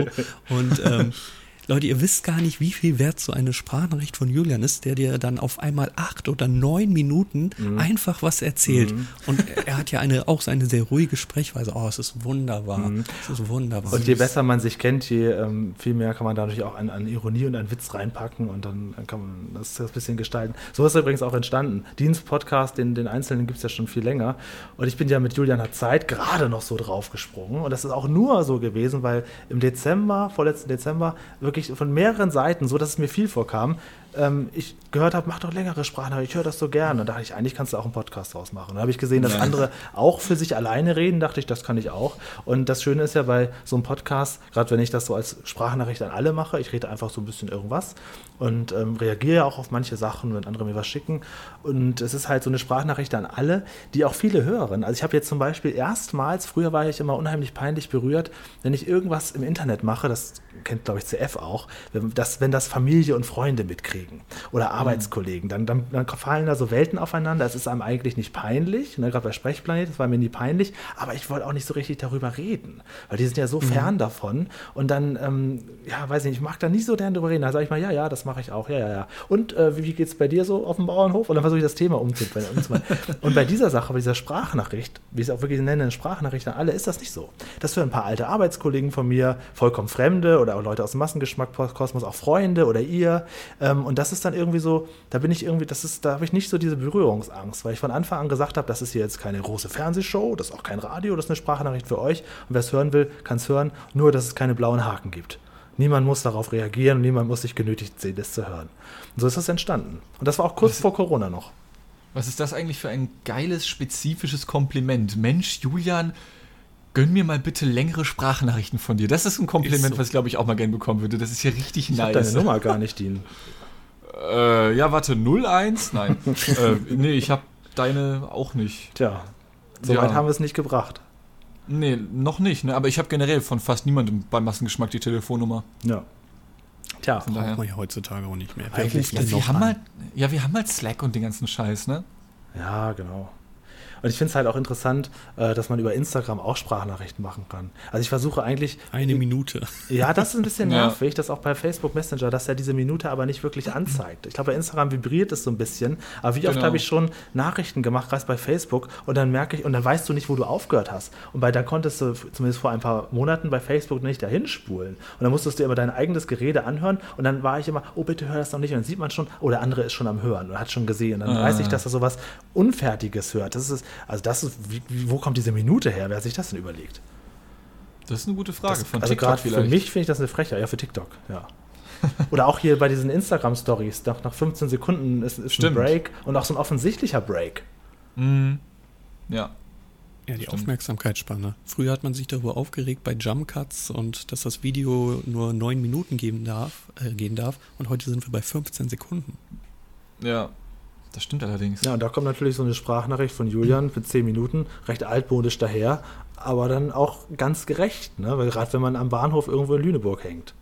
Und ähm, Leute, ihr wisst gar nicht, wie viel wert so eine Sprachnachricht von Julian ist, der dir dann auf einmal acht oder neun Minuten Mhm. einfach was erzählt. Und er hat ja eine, auch seine sehr ruhige Sprechweise. Oh, es ist wunderbar. Es ist wunderbar. Mhm. Und je besser man sich kennt, je ähm, viel mehr kann man dadurch auch an, an Ironie und an Witz reinpacken und dann, kann man das, das ein bisschen gestalten. So ist übrigens auch entstanden. Dienst-Podcast, den, den einzelnen gibt es ja schon viel länger. Und ich bin ja mit Julian hat Zeit gerade noch so draufgesprungen. Und das ist auch nur so gewesen, weil im Dezember, vorletzten Dezember, wirklich von mehreren Seiten, so dass es mir viel vorkam, ähm, ich gehört habe, mach doch längere Sprachnachrichten, ich höre das so gerne. Und da dachte ich, eigentlich kannst du auch einen Podcast draus machen. Dann habe ich gesehen, dass Ja. andere auch für sich alleine reden, dachte ich, das kann ich auch. Und das Schöne ist ja bei so einem Podcast, gerade wenn ich das so als Sprachnachricht an alle mache, ich rede einfach so ein bisschen irgendwas und ähm, reagiere ja auch auf manche Sachen, wenn andere mir was schicken. Und es ist halt so eine Sprachnachricht an alle, die auch viele hören. Also ich habe jetzt zum Beispiel erstmals, früher war ich immer unheimlich peinlich berührt, wenn ich irgendwas im Internet mache, das kennt glaube ich CF auch, wenn das, wenn das Familie und Freunde mitkriegen oder Arbeitskollegen, dann, dann, dann fallen da so Welten aufeinander. Es ist einem eigentlich nicht peinlich, ne, gerade bei Sprechplanet, das war mir nie peinlich, aber ich wollte auch nicht so richtig darüber reden, weil die sind ja so fern davon und dann, ähm, ja, weiß nicht, ich mag da nicht so gern drüber reden. Da sage ich mal, ja, ja, das mache ich auch, ja, ja, ja. Und äh, wie geht es bei dir so auf dem Bauernhof? Und dann versuche ich das Thema umzubauen. und bei dieser Sache, bei dieser Sprachnachricht, wie ich es auch wirklich nenne, Sprachnachricht an alle, ist das nicht so. Das für ein paar alte Arbeitskollegen von mir, vollkommen Fremde oder auch Leute aus dem Massengeschmack-Kosmos, auch Freunde oder ihr. Ähm, und das ist dann irgendwie so, da bin ich irgendwie, das ist, da habe ich nicht so diese Berührungsangst, weil ich von Anfang an gesagt habe, das ist hier jetzt keine große Fernsehshow, das ist auch kein Radio, das ist eine Sprachnachricht für euch. Und wer es hören will, kann es hören, nur dass es keine blauen Haken gibt. Niemand muss darauf reagieren niemand muss sich genötigt sehen, das zu hören. Und so ist das entstanden. Und das war auch kurz vor Corona noch. Was ist das eigentlich für ein geiles, spezifisches Kompliment? Mensch, Julian, gönn mir mal bitte längere Sprachnachrichten von dir. Das ist ein Kompliment, Ist so. was ich glaube ich auch mal gern bekommen würde. Das ist ja richtig Ich habe nice. deine Nummer gar nicht, Dean. Äh, ja, warte, 01? Nein. äh, nee, ich habe deine auch nicht. Tja, so weit Ja. haben wir es nicht gebracht. Nee, noch nicht, ne? aber ich habe generell von fast niemandem beim Massengeschmack die Telefonnummer. Ja. Tja, Von Braucht daher. man ja heutzutage auch nicht mehr. Eigentlich ruft denn Wir noch haben, an? halt, ja, wir haben halt Slack und den ganzen Scheiß, ne? ja, genau. Und ich finde es halt auch interessant, äh, dass man über Instagram auch Sprachnachrichten machen kann. Also ich versuche eigentlich, Eine Minute. ja, das ist ein bisschen Ja. nervig, dass auch bei Facebook Messenger, dass er diese Minute aber nicht wirklich anzeigt. Ich glaube, bei Instagram vibriert es so ein bisschen, aber wie oft Genau. habe ich schon Nachrichten gemacht, gerade bei Facebook, und dann merke ich, und dann weißt du nicht, wo du aufgehört hast. Und bei da konntest du zumindest vor ein paar Monaten bei Facebook nicht dahin spulen. Und dann musstest du immer dein eigenes Gerede anhören und dann war ich immer, oh bitte hör das noch nicht. Und dann sieht man schon, oh, der andere ist schon am Hören und hat schon gesehen. Und dann Ah. weiß ich, dass er sowas Unfertiges hört. Das ist, also das ist, wie, wo kommt diese Minute her? Wer hat sich das denn überlegt? Das ist eine gute Frage. Das, von also TikTok gerade für mich finde ich das eine Frechheit. Ja, für TikTok, ja. Oder auch hier bei diesen Instagram-Stories, nach, nach 15 Sekunden ist, ist ein. Break und auch so ein offensichtlicher Break. Mhm. Ja. Ja, die Stimmt. Aufmerksamkeitsspanne. Früher hat man sich darüber aufgeregt bei Jump Cuts und dass das Video nur neun Minuten geben darf, äh, gehen darf. Und heute sind wir bei 15 Sekunden. Ja. Das stimmt allerdings. Ja, und da kommt natürlich so eine Sprachnachricht von Julian für 10 Minuten, recht altmodisch daher, aber dann auch ganz gerecht, ne? Weil gerade wenn man am Bahnhof irgendwo in Lüneburg hängt.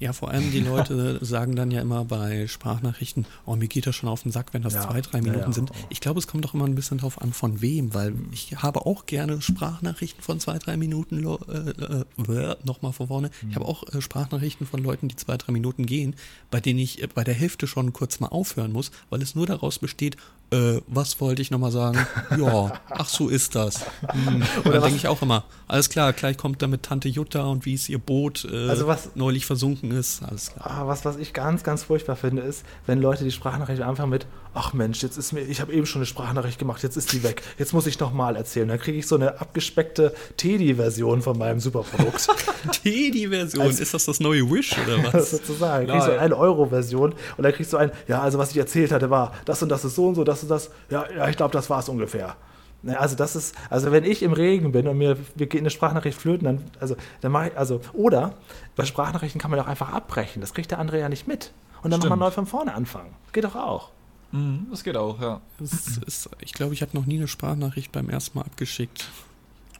Ja, vor allem die Leute sagen dann ja immer bei Sprachnachrichten, oh, mir geht das schon auf den Sack, wenn das Ja, zwei, drei Minuten ja. sind. Ich glaube, es kommt doch immer ein bisschen drauf an, von wem, weil ich habe auch gerne Sprachnachrichten von zwei, drei Minuten, lo- äh, äh, nochmal von vorne. Ich habe auch äh, Sprachnachrichten von Leuten, die zwei, drei Minuten gehen, bei denen ich äh, bei der Hälfte schon kurz mal aufhören muss, weil es nur daraus besteht, äh, was wollte ich nochmal sagen? Ja, ach so ist das. Hm. Und dann denke ich auch immer, alles klar, gleich kommt damit Tante Jutta und wie es ihr Boot äh, Also was- neulich versunken ist. Alles klar. Ah, was, was ich ganz, ganz furchtbar finde, ist, wenn Leute die Sprachnachricht anfangen mit, ach Mensch, jetzt ist mir, ich habe eben schon eine Sprachnachricht gemacht, jetzt ist die weg, jetzt muss ich nochmal erzählen. Dann kriege ich so eine abgespeckte Teddy-Version von meinem Superprodukt. Teddy-Version, ist das das neue Wish oder was? sozusagen. Ja, kriegst du ja. eine Euro-Version und dann kriegst du ein, ja, also was ich erzählt hatte, war, das und das ist so und so, das und das. Ja, ja ich glaube, das war es ungefähr. Ne, Also das ist, also wenn ich im Regen bin und mir, mir geht eine Sprachnachricht flöten, dann, also, dann mache ich, also, oder bei Sprachnachrichten kann man doch einfach abbrechen. Das kriegt der andere ja nicht mit. Und dann nochmal neu von vorne anfangen. Geht doch auch. Mhm, das geht auch, ja. Es ist, ich glaube, ich habe noch nie eine Sprachnachricht beim ersten Mal abgeschickt.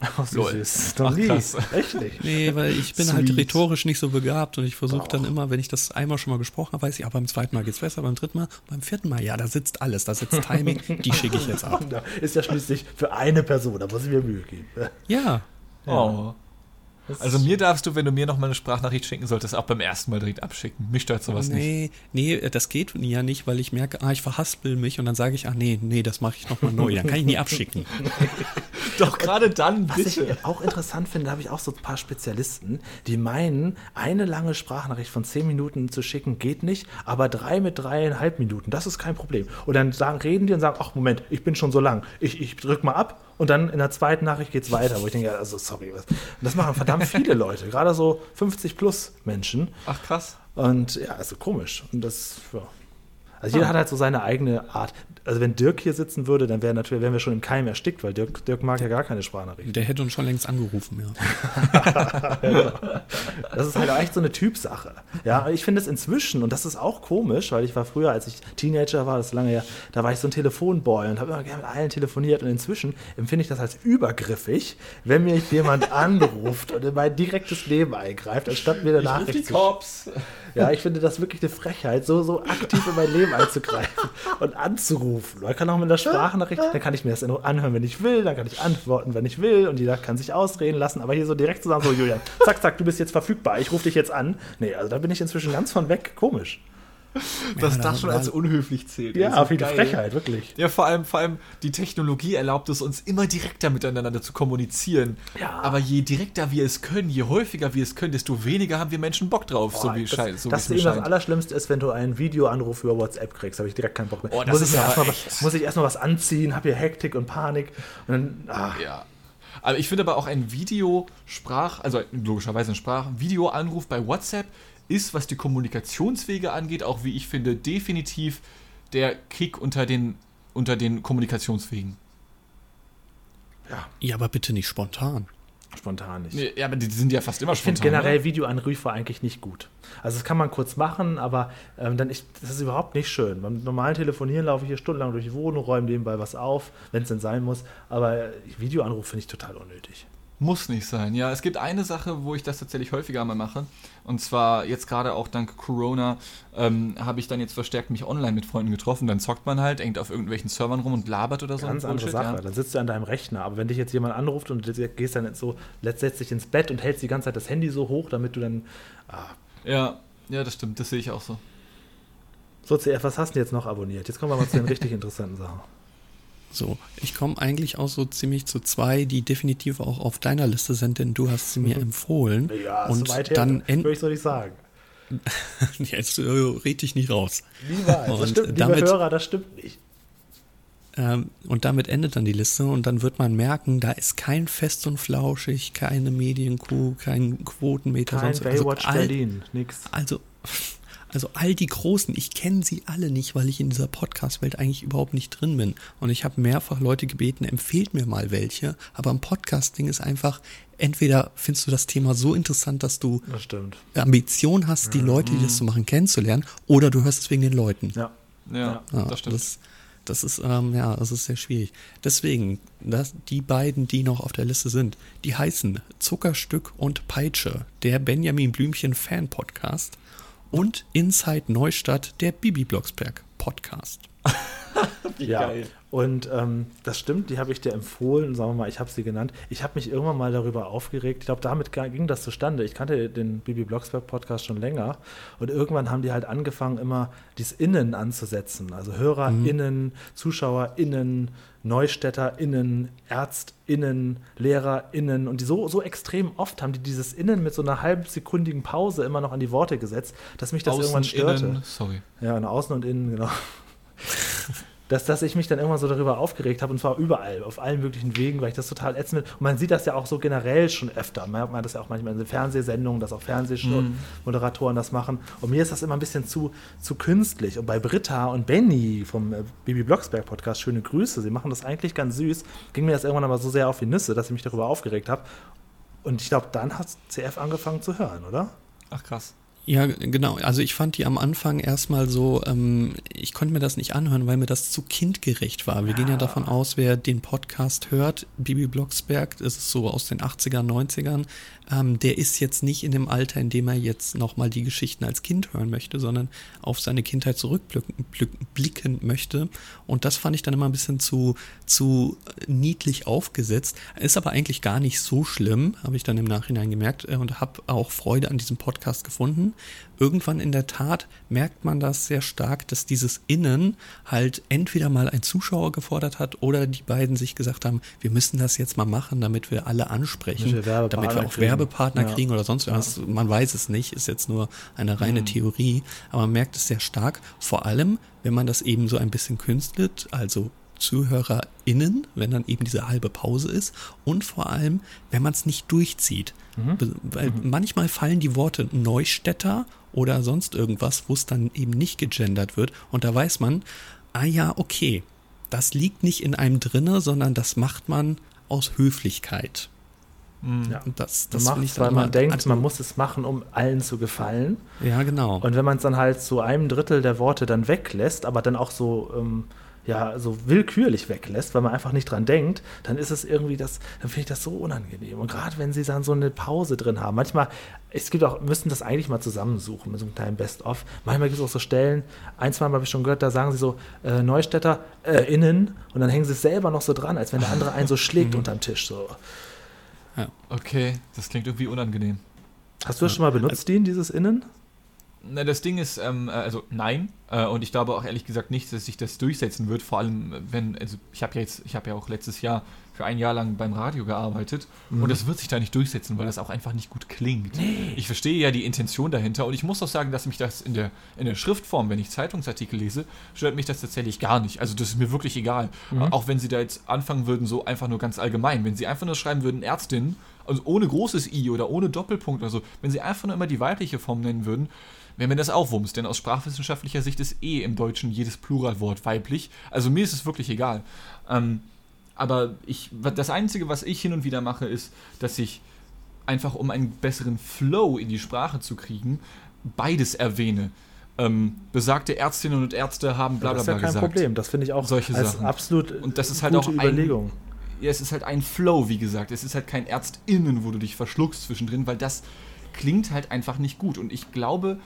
Ach, so Lol. süß. Noch Ach, nie. krass. Echt nicht. Nee, weil ich bin halt Sweet. rhetorisch nicht so begabt und ich versuche dann Doch. immer, wenn ich das einmal schon mal gesprochen habe, weiß ich, aber beim zweiten Mal geht's besser, beim dritten Mal, beim vierten Mal, ja, da sitzt alles, da sitzt Timing, die schicke ich jetzt ab. Ja, Ist ja schließlich für eine Person, da muss ich mir Mühe geben. Ja, Oh. Das Also mir darfst du, wenn du mir noch mal eine Sprachnachricht schicken solltest, auch beim ersten Mal direkt abschicken. Mich stört sowas nicht. nee, nee, das geht ja nicht, weil ich merke, ah, ich verhaspel mich und dann sage ich, ach nee, nee, das mache ich nochmal neu, dann kann ich nie abschicken. Doch gerade dann, Was ich auch interessant finde, da habe ich auch so ein paar Spezialisten, die meinen, eine lange Sprachnachricht von 10 Minuten zu schicken geht nicht, aber drei mit dreieinhalb Minuten, das ist kein Problem. Und dann sagen, reden die und sagen, ach Moment, ich bin schon so lang, ich, ich drück mal ab Und dann in der zweiten Nachricht geht es weiter, wo ich denke, also sorry, was. Und das machen verdammt viele Leute, gerade so 50 plus Menschen. Ach krass. Und ja, also komisch. Und das, ja. Also jeder hat halt so seine eigene Art. Also wenn Dirk hier sitzen würde, dann wäre natürlich, wären wir schon im Keim erstickt, weil Dirk, Dirk mag ja gar keine Sprachnachrichten. Der hätte uns schon längst angerufen, ja. Das ist halt auch echt so eine Typsache. Ja, ich finde es inzwischen, und das ist auch komisch, weil ich war früher, als ich Teenager war, das ist lange her, da war ich so ein Telefonboy und habe immer gerne mit allen telefoniert. Und inzwischen empfinde ich das als übergriffig, wenn mir jemand anruft und in mein direktes Leben eingreift, anstatt mir eine Nachricht zu Cops. Ja, ich finde das wirklich eine Frechheit, so, so aktiv in mein Leben einzugreifen und anzurufen. Man kann auch mit einer Sprachnachricht, dann kann ich mir das anhören, wenn ich will, dann kann ich antworten, wenn ich will und jeder kann sich ausreden lassen. Aber hier so direkt zu sagen, so Julian, zack, zack, du bist jetzt verfügbar, ich rufe dich jetzt an. Nee, also da bin ich inzwischen ganz von weg. Komisch. Dass Ja, das da- schon als unhöflich zählt. Ja, Das eine geil. Frechheit, wirklich. Ja, vor allem, vor allem die Technologie erlaubt es uns immer direkter miteinander zu kommunizieren. Ja. Aber je direkter wir es können, je häufiger wir es können, desto weniger haben wir Menschen Bock drauf, so wie das, scheint. So das das scheint. Allerschlimmste ist, wenn du einen Videoanruf über WhatsApp kriegst, habe ich direkt keinen Bock mehr. Oh, das muss, ist ich erstmal was, muss ich erstmal was anziehen, habe hier Hektik und Panik. Und dann, ah, Ja. Aber ich finde aber auch ein Videosprach, also logischerweise ein Sprach-Videoanruf bei WhatsApp ist, was die Kommunikationswege angeht, auch wie ich finde, definitiv der Kick unter den, unter den Kommunikationswegen. Ja, aber bitte nicht spontan. spontan nicht. Ja, aber die sind ja fast immer Ich finde spontan. generell ne? Videoanrufe eigentlich nicht gut. Also das kann man kurz machen, aber ähm, dann ich, das ist überhaupt nicht schön. Beim normalen Telefonieren laufe ich hier stundenlang durch die Wohnung, räume nebenbei was auf, wenn es denn sein muss. Aber äh, Videoanruf finde ich total unnötig. Muss nicht sein. Ja, es gibt eine Sache, wo ich das tatsächlich häufiger mal mache. Und zwar jetzt gerade auch dank Corona ähm, habe ich dann jetzt verstärkt mich online mit Freunden getroffen. Dann zockt man halt, hängt auf irgendwelchen Servern rum und labert oder so. Ganz andere Bullshit, Sache. Ja. Dann sitzt du an deinem Rechner. Aber wenn dich jetzt jemand anruft und du gehst dann so, setzt dich ins Bett und hältst die ganze Zeit das Handy so hoch, damit du dann. Ah, ja, ja, das stimmt. Das sehe ich auch so. so, CF, was hast du jetzt noch abonniert? Jetzt kommen wir mal zu den richtig interessanten Sachen. So, ich komme eigentlich auch so ziemlich zu zwei, die definitiv auch auf deiner Liste sind, denn du hast sie mir empfohlen. Ja, und so weit her, dann würde ich so nicht sagen. jetzt äh, red dich nicht raus. Niemals. Das Und stimmt, liebe damit- Hörer, das stimmt nicht. Ähm, und damit endet dann die Liste und dann wird man merken, da ist kein Fest und Flauschig, keine Medienkuh, kein Quotenmeter, Kein sonst Baywatch also all, Berlin, nix. Also, also all die Großen, ich kenne sie alle nicht, weil ich in dieser Podcast-Welt eigentlich überhaupt nicht drin bin. Und ich habe mehrfach Leute gebeten, empfehlt mir mal welche. Aber im Podcasting ist einfach, entweder findest du das Thema so interessant, dass du Das stimmt. Ambition hast, die Leute, die das so machen, kennenzulernen, oder du hörst es wegen den Leuten. Ja. Ja, Ja, das stimmt. Das, das ist, ähm, ja, das ist sehr schwierig. Deswegen, das, die beiden, die noch auf der Liste sind, die heißen Zuckerstück und Peitsche, der Benjamin Blümchen Fan Podcast und Inside Neustadt, der Bibi Blocksberg Podcast. Ja, und ähm, das stimmt, die habe ich dir empfohlen, sagen wir mal, ich habe sie genannt. Ich habe mich irgendwann mal darüber aufgeregt. Ich glaube, damit ging das zustande. Ich kannte den Bibi Blocksberg Podcast schon länger und irgendwann haben die halt angefangen, immer dieses Innen anzusetzen. Also HörerInnen, ZuschauerInnen, NeustädterInnen, ÄrztInnen, LehrerInnen und die so, so extrem oft haben die dieses Innen mit so einer halbsekundigen Pause immer noch an die Worte gesetzt, dass mich das Außen, irgendwann störte. innen, sorry. Ja, und außen und innen, genau. dass, dass ich mich dann irgendwann so darüber aufgeregt habe und zwar überall, auf allen möglichen Wegen, weil ich das total ätzend finde. Und man sieht das ja auch so generell schon öfter. Man hat das ja auch manchmal in den Fernsehsendungen, dass auch Fernsehmoderatoren das machen. Und mir ist das immer ein bisschen zu, zu künstlich. Und bei Britta und Benny vom äh, Bibi Blocksberg Podcast, schöne Grüße, sie machen das eigentlich ganz süß, ging mir das irgendwann aber so sehr auf die Nüsse, dass ich mich darüber aufgeregt habe. Und ich glaube, dann hat CF angefangen zu hören, oder? Ach krass. Ja, genau. Also ich fand die am Anfang erstmal so, ähm, ich konnte mir das nicht anhören, weil mir das zu kindgerecht war. Wir gehen ja davon aus, wer den Podcast hört, Bibi Blocksberg, das ist so aus den 80ern, 90ern, ähm, der ist jetzt nicht in dem Alter, in dem er jetzt nochmal die Geschichten als Kind hören möchte, sondern auf seine Kindheit zurückblicken möchte. Und das fand ich dann immer ein bisschen zu, zu niedlich aufgesetzt. Ist aber eigentlich gar nicht so schlimm, habe ich dann im Nachhinein gemerkt äh, und habe auch Freude an diesem Podcast gefunden. Irgendwann in der Tat merkt man das sehr stark, dass dieses Innen halt entweder mal ein Zuschauer gefordert hat oder die beiden sich gesagt haben, wir müssen das jetzt mal machen, damit wir alle ansprechen, Damit wir damit wir auch kriegen. Werbepartner Ja. kriegen oder sonst was. Man weiß es nicht, ist jetzt nur eine reine Theorie, aber man merkt es sehr stark, vor allem, wenn man das eben so ein bisschen künstelt, also ZuhörerInnen, wenn dann eben diese halbe Pause ist und vor allem, wenn man es nicht durchzieht. Mhm. Weil mhm. manchmal fallen die Worte Neustädter oder sonst irgendwas, wo es dann eben nicht gegendert wird und da weiß man, ah ja, okay, das liegt nicht in einem drinne, sondern das macht man aus Höflichkeit. Mhm. Ja, das, das macht, weil man denkt, also, man muss es machen, um allen zu gefallen. Ja, genau. Und wenn man es dann halt zu einem Drittel der Worte dann weglässt, aber dann auch so ähm, ja so willkürlich weglässt, weil man einfach nicht dran denkt, dann ist es irgendwie das, dann finde ich das so unangenehm. Und gerade wenn sie dann so eine Pause drin haben, manchmal, es gibt auch, müssen das eigentlich mal zusammensuchen mit so einem kleinen Best-of. Manchmal gibt es auch so Stellen, ein, zwei Mal habe ich schon gehört, da sagen sie so, äh, Neustädter äh, innen und dann hängen sie es selber noch so dran, als wenn der andere einen so schlägt mhm. unterm Tisch. So. Ja. Okay, das klingt irgendwie unangenehm. Hast du das schon mal benutzt, Dean, dieses Innen? Na, das Ding ist, ähm, äh, also nein. Äh, und ich glaube auch ehrlich gesagt nicht, dass sich das durchsetzen wird. Vor allem, wenn, also ich habe ja jetzt, ich habe ja auch letztes Jahr für ein Jahr lang beim Radio gearbeitet mhm. und das wird sich da nicht durchsetzen, weil das auch einfach nicht gut klingt. Nee. Ich verstehe ja die Intention dahinter und ich muss auch sagen, dass mich das in der, in der Schriftform, wenn ich Zeitungsartikel lese, stört mich das tatsächlich gar nicht. Also das ist mir wirklich egal. Mhm. Auch wenn sie da jetzt anfangen würden, so einfach nur ganz allgemein. Wenn sie einfach nur schreiben würden, Ärztin, also ohne großes I oder ohne Doppelpunkt oder so, wenn sie einfach nur immer die weibliche Form nennen würden, wäre mir das auch Wumms, denn aus sprachwissenschaftlicher Sicht ist eh im Deutschen jedes Pluralwort weiblich. Also mir ist es wirklich egal. Ähm, aber ich, das Einzige, was ich hin und wieder mache, ist, dass ich einfach, um einen besseren Flow in die Sprache zu kriegen, beides erwähne. Ähm, besagte Ärztinnen und Ärzte haben bla bla bla gesagt. Das ist ja kein Problem, das finde ich auch solche als Sachen. absolut und das ist halt auch Überlegung. Ein, ja, es ist halt ein Flow, wie gesagt. Es ist halt kein ÄrztInnen, wo du dich verschluckst zwischendrin, weil das klingt halt einfach nicht gut. Und ich glaube,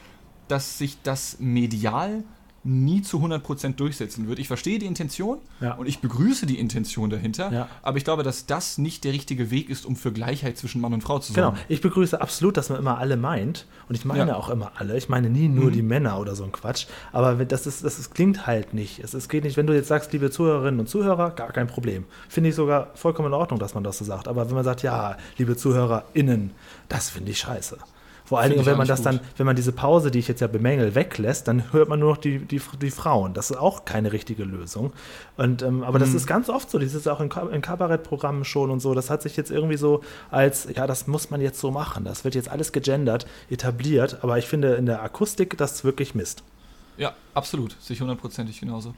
dass sich das medial nie zu 100% durchsetzen wird. Ich verstehe die Intention ja. und ich begrüße die Intention dahinter, ja. aber ich glaube, dass das nicht der richtige Weg ist, um für Gleichheit zwischen Mann und Frau zu sorgen. Genau, ich begrüße absolut, dass man immer alle meint und ich meine ja. auch immer alle. Ich meine nie nur mhm. die Männer oder so ein Quatsch, aber das, ist, das ist, klingt halt nicht. Es, es geht nicht, wenn du jetzt sagst, liebe Zuhörerinnen und Zuhörer, gar kein Problem. Finde ich sogar vollkommen in Ordnung, dass man das so sagt. Aber wenn man sagt, ja, liebe ZuhörerInnen, das finde ich scheiße. Vor allen Dingen, wenn man das gut. dann, wenn man diese Pause, die ich jetzt ja bemängel, weglässt, dann hört man nur noch die, die, die Frauen. Das ist auch keine richtige Lösung. Und, ähm, aber mhm. das ist ganz oft so. Das ist auch in, in Kabarettprogrammen schon und so. Das hat sich jetzt irgendwie so als, ja, das muss man jetzt so machen. Das wird jetzt alles gegendert, etabliert. Aber ich finde in der Akustik das wirklich Mist. Ja, absolut. Sich hundertprozentig genauso.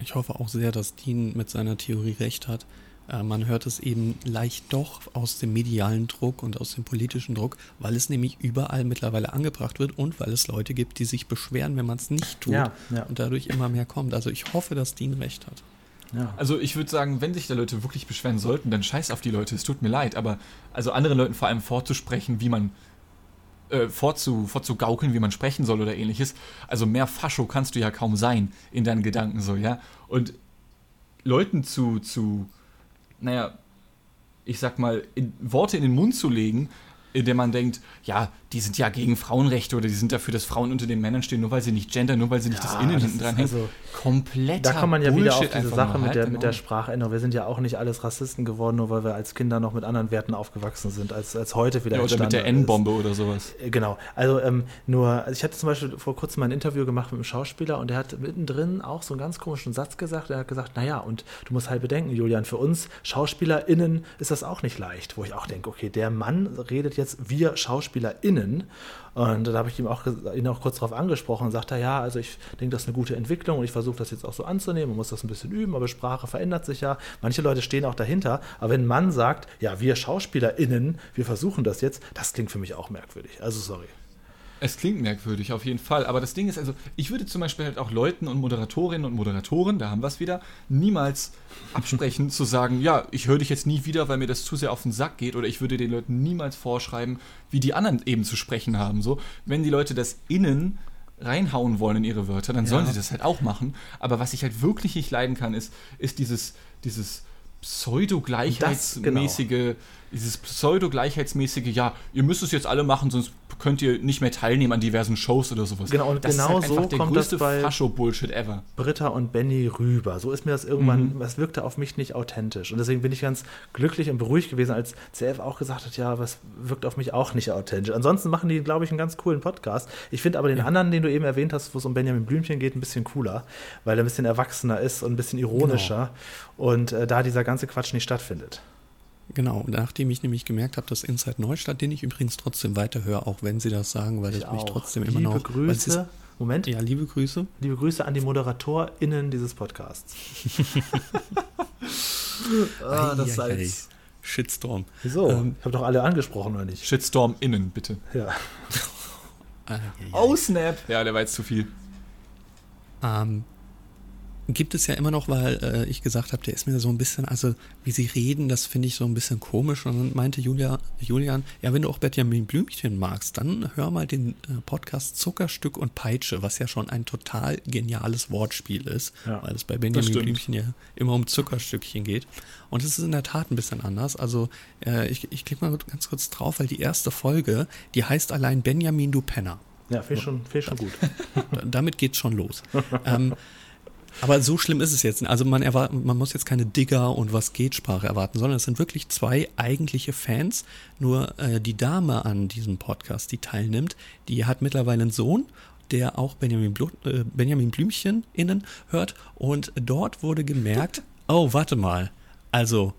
Ich hoffe auch sehr, dass Dean mit seiner Theorie recht hat. Äh, man hört es eben leicht doch aus dem medialen Druck und aus dem politischen Druck, weil es nämlich überall mittlerweile angebracht wird und weil es Leute gibt, die sich beschweren, wenn man es nicht tut ja, ja. und dadurch immer mehr kommt. Also ich hoffe, dass Dean recht hat. Ja. Also ich würde sagen, wenn sich da Leute wirklich beschweren sollten, dann scheiß auf die Leute, es tut mir leid, aber also anderen Leuten vor allem vorzusprechen, wie man äh, vorzu, vorzugaukeln, wie man sprechen soll oder ähnliches. Also mehr Fascho kannst du ja kaum sein in deinen Gedanken so, ja. Und Leuten zu, zu naja, ich sag mal, in, Worte in den Mund zu legen, in dem man denkt, ja, die sind ja gegen Frauenrechte oder die sind dafür, dass Frauen unter den Männern stehen, nur weil sie nicht gendern, nur weil sie nicht ja, das Innen das hinten dran hängen. Also, Komplett. Da kommt man ja Bullshit wieder auf diese Sache mit der, mit der Sprachänderung. Wir sind ja auch nicht alles Rassisten geworden, nur weil wir als Kinder noch mit anderen Werten aufgewachsen sind, als, als heute wieder ja, Oder mit der N-Bombe oder sowas. Äh, genau. Also ähm, nur, also ich hatte zum Beispiel vor kurzem mal ein Interview gemacht mit einem Schauspieler und der hat mittendrin auch so einen ganz komischen Satz gesagt. Er hat gesagt, naja, und du musst halt bedenken, Julian, für uns SchauspielerInnen ist das auch nicht leicht. Wo ich auch denke, okay, der Mann redet jetzt, wir SchauspielerInnen und da habe ich ihm auch, ihn auch kurz darauf angesprochen und sagte, ja, also ich denke, das ist eine gute Entwicklung und ich versuche das jetzt auch so anzunehmen, man muss das ein bisschen üben, aber Sprache verändert sich ja. Manche Leute stehen auch dahinter, aber wenn ein Mann sagt, ja, wir SchauspielerInnen, wir versuchen das jetzt, das klingt für mich auch merkwürdig. Also sorry. Es klingt merkwürdig, auf jeden Fall. Aber das Ding ist also, ich würde zum Beispiel halt auch Leuten und Moderatorinnen und Moderatoren, da haben wir es wieder, niemals absprechen zu sagen, ja, ich höre dich jetzt nie wieder, weil mir das zu sehr auf den Sack geht. Oder ich würde den Leuten niemals vorschreiben, wie die anderen eben zu sprechen haben. So, wenn die Leute das innen reinhauen wollen in ihre Wörter, dann sollen sie das halt auch machen. Aber was ich halt wirklich nicht leiden kann, ist, ist dieses, dieses pseudo-gleichheitsmäßige, genau. dieses pseudo-gleichheitsmäßige, ja, ihr müsst es jetzt alle machen, sonst könnt ihr nicht mehr teilnehmen an diversen Shows oder sowas. Genau, und das genau ist halt so der kommt das größte bei- Fascho-Bullshit ever. Britta und Benny rüber. So ist mir das irgendwann, Mhm. das wirkte auf mich nicht authentisch. Und deswegen bin ich ganz glücklich und beruhigt gewesen, als CF auch gesagt hat, ja, was wirkt auf mich auch nicht authentisch. Ansonsten machen die, glaube ich, einen ganz coolen Podcast. Ich finde aber den anderen, den du eben erwähnt hast, wo es um Benjamin Blümchen geht, ein bisschen cooler, weil er ein bisschen erwachsener ist und ein bisschen ironischer und äh, da dieser ganze Quatsch nicht stattfindet. Genau, nachdem ich nämlich gemerkt habe, dass Inside Neustadt, den ich übrigens trotzdem weiterhöre, auch wenn sie das sagen, weil ich, mich auch. trotzdem Liebe immer noch. es Grüße. Moment, Ist, ja, liebe Grüße. liebe Grüße an die ModeratorInnen dieses Podcasts. ah, das Eieiei. Salz. Shitstorm. Wieso? Ähm, ich habe doch alle angesprochen, oder nicht? Shitstorm innen, bitte. Ja. Eieiei. Oh, Snap! Ja, der war jetzt zu viel. Ähm, gibt es ja immer noch, weil äh, ich gesagt habe, der ist mir so ein bisschen, also wie sie reden, das finde ich so ein bisschen komisch. Und dann meinte Julia, Julian, ja, wenn du auch Benjamin Blümchen magst, dann hör mal den äh, Podcast Zuckerstück und Peitsche, was ja schon ein total geniales Wortspiel ist, Ja, weil es bei Benjamin. Blümchen ja immer um Zuckerstückchen geht. Und es ist in der Tat ein bisschen anders. Also äh, ich, ich klicke mal ganz kurz drauf, weil die erste Folge, die heißt allein Benjamin, du Penner. Ja, ich schon, ich schon gut. Da- Damit geht's schon los. ähm, aber so schlimm ist es jetzt. Also man, erwart- man muss jetzt keine Digger und was geht Sprache erwarten, sondern es sind wirklich zwei eigentliche Fans. Nur äh, die Dame an diesem Podcast, die teilnimmt, die hat mittlerweile einen Sohn, der auch Benjamin, Blu äh, Benjamin Blümchen innen hört. Und dort wurde gemerkt, oh, warte mal, also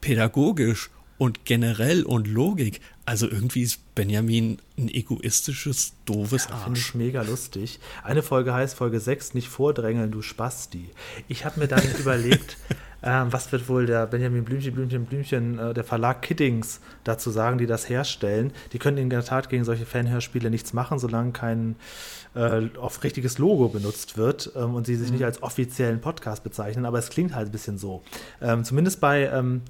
pädagogisch und generell und Logik, also irgendwie ist Benjamin ein egoistisches, doofes Finde Arsch. ich mega lustig. Eine Folge heißt Folge 6, nicht vordrängeln, du Spasti. Ich habe mir dann überlegt, ähm, was wird wohl der Benjamin Blümchen, Blümchen, Blümchen, äh, der Verlag Kiddings dazu sagen, die das herstellen. Die können in der Tat gegen solche Fanhörspiele nichts machen, solange kein äh, auf richtiges Logo benutzt wird ähm, und sie sich nicht als offiziellen Podcast bezeichnen, aber es klingt halt ein bisschen so. Ähm, zumindest bei, ähm,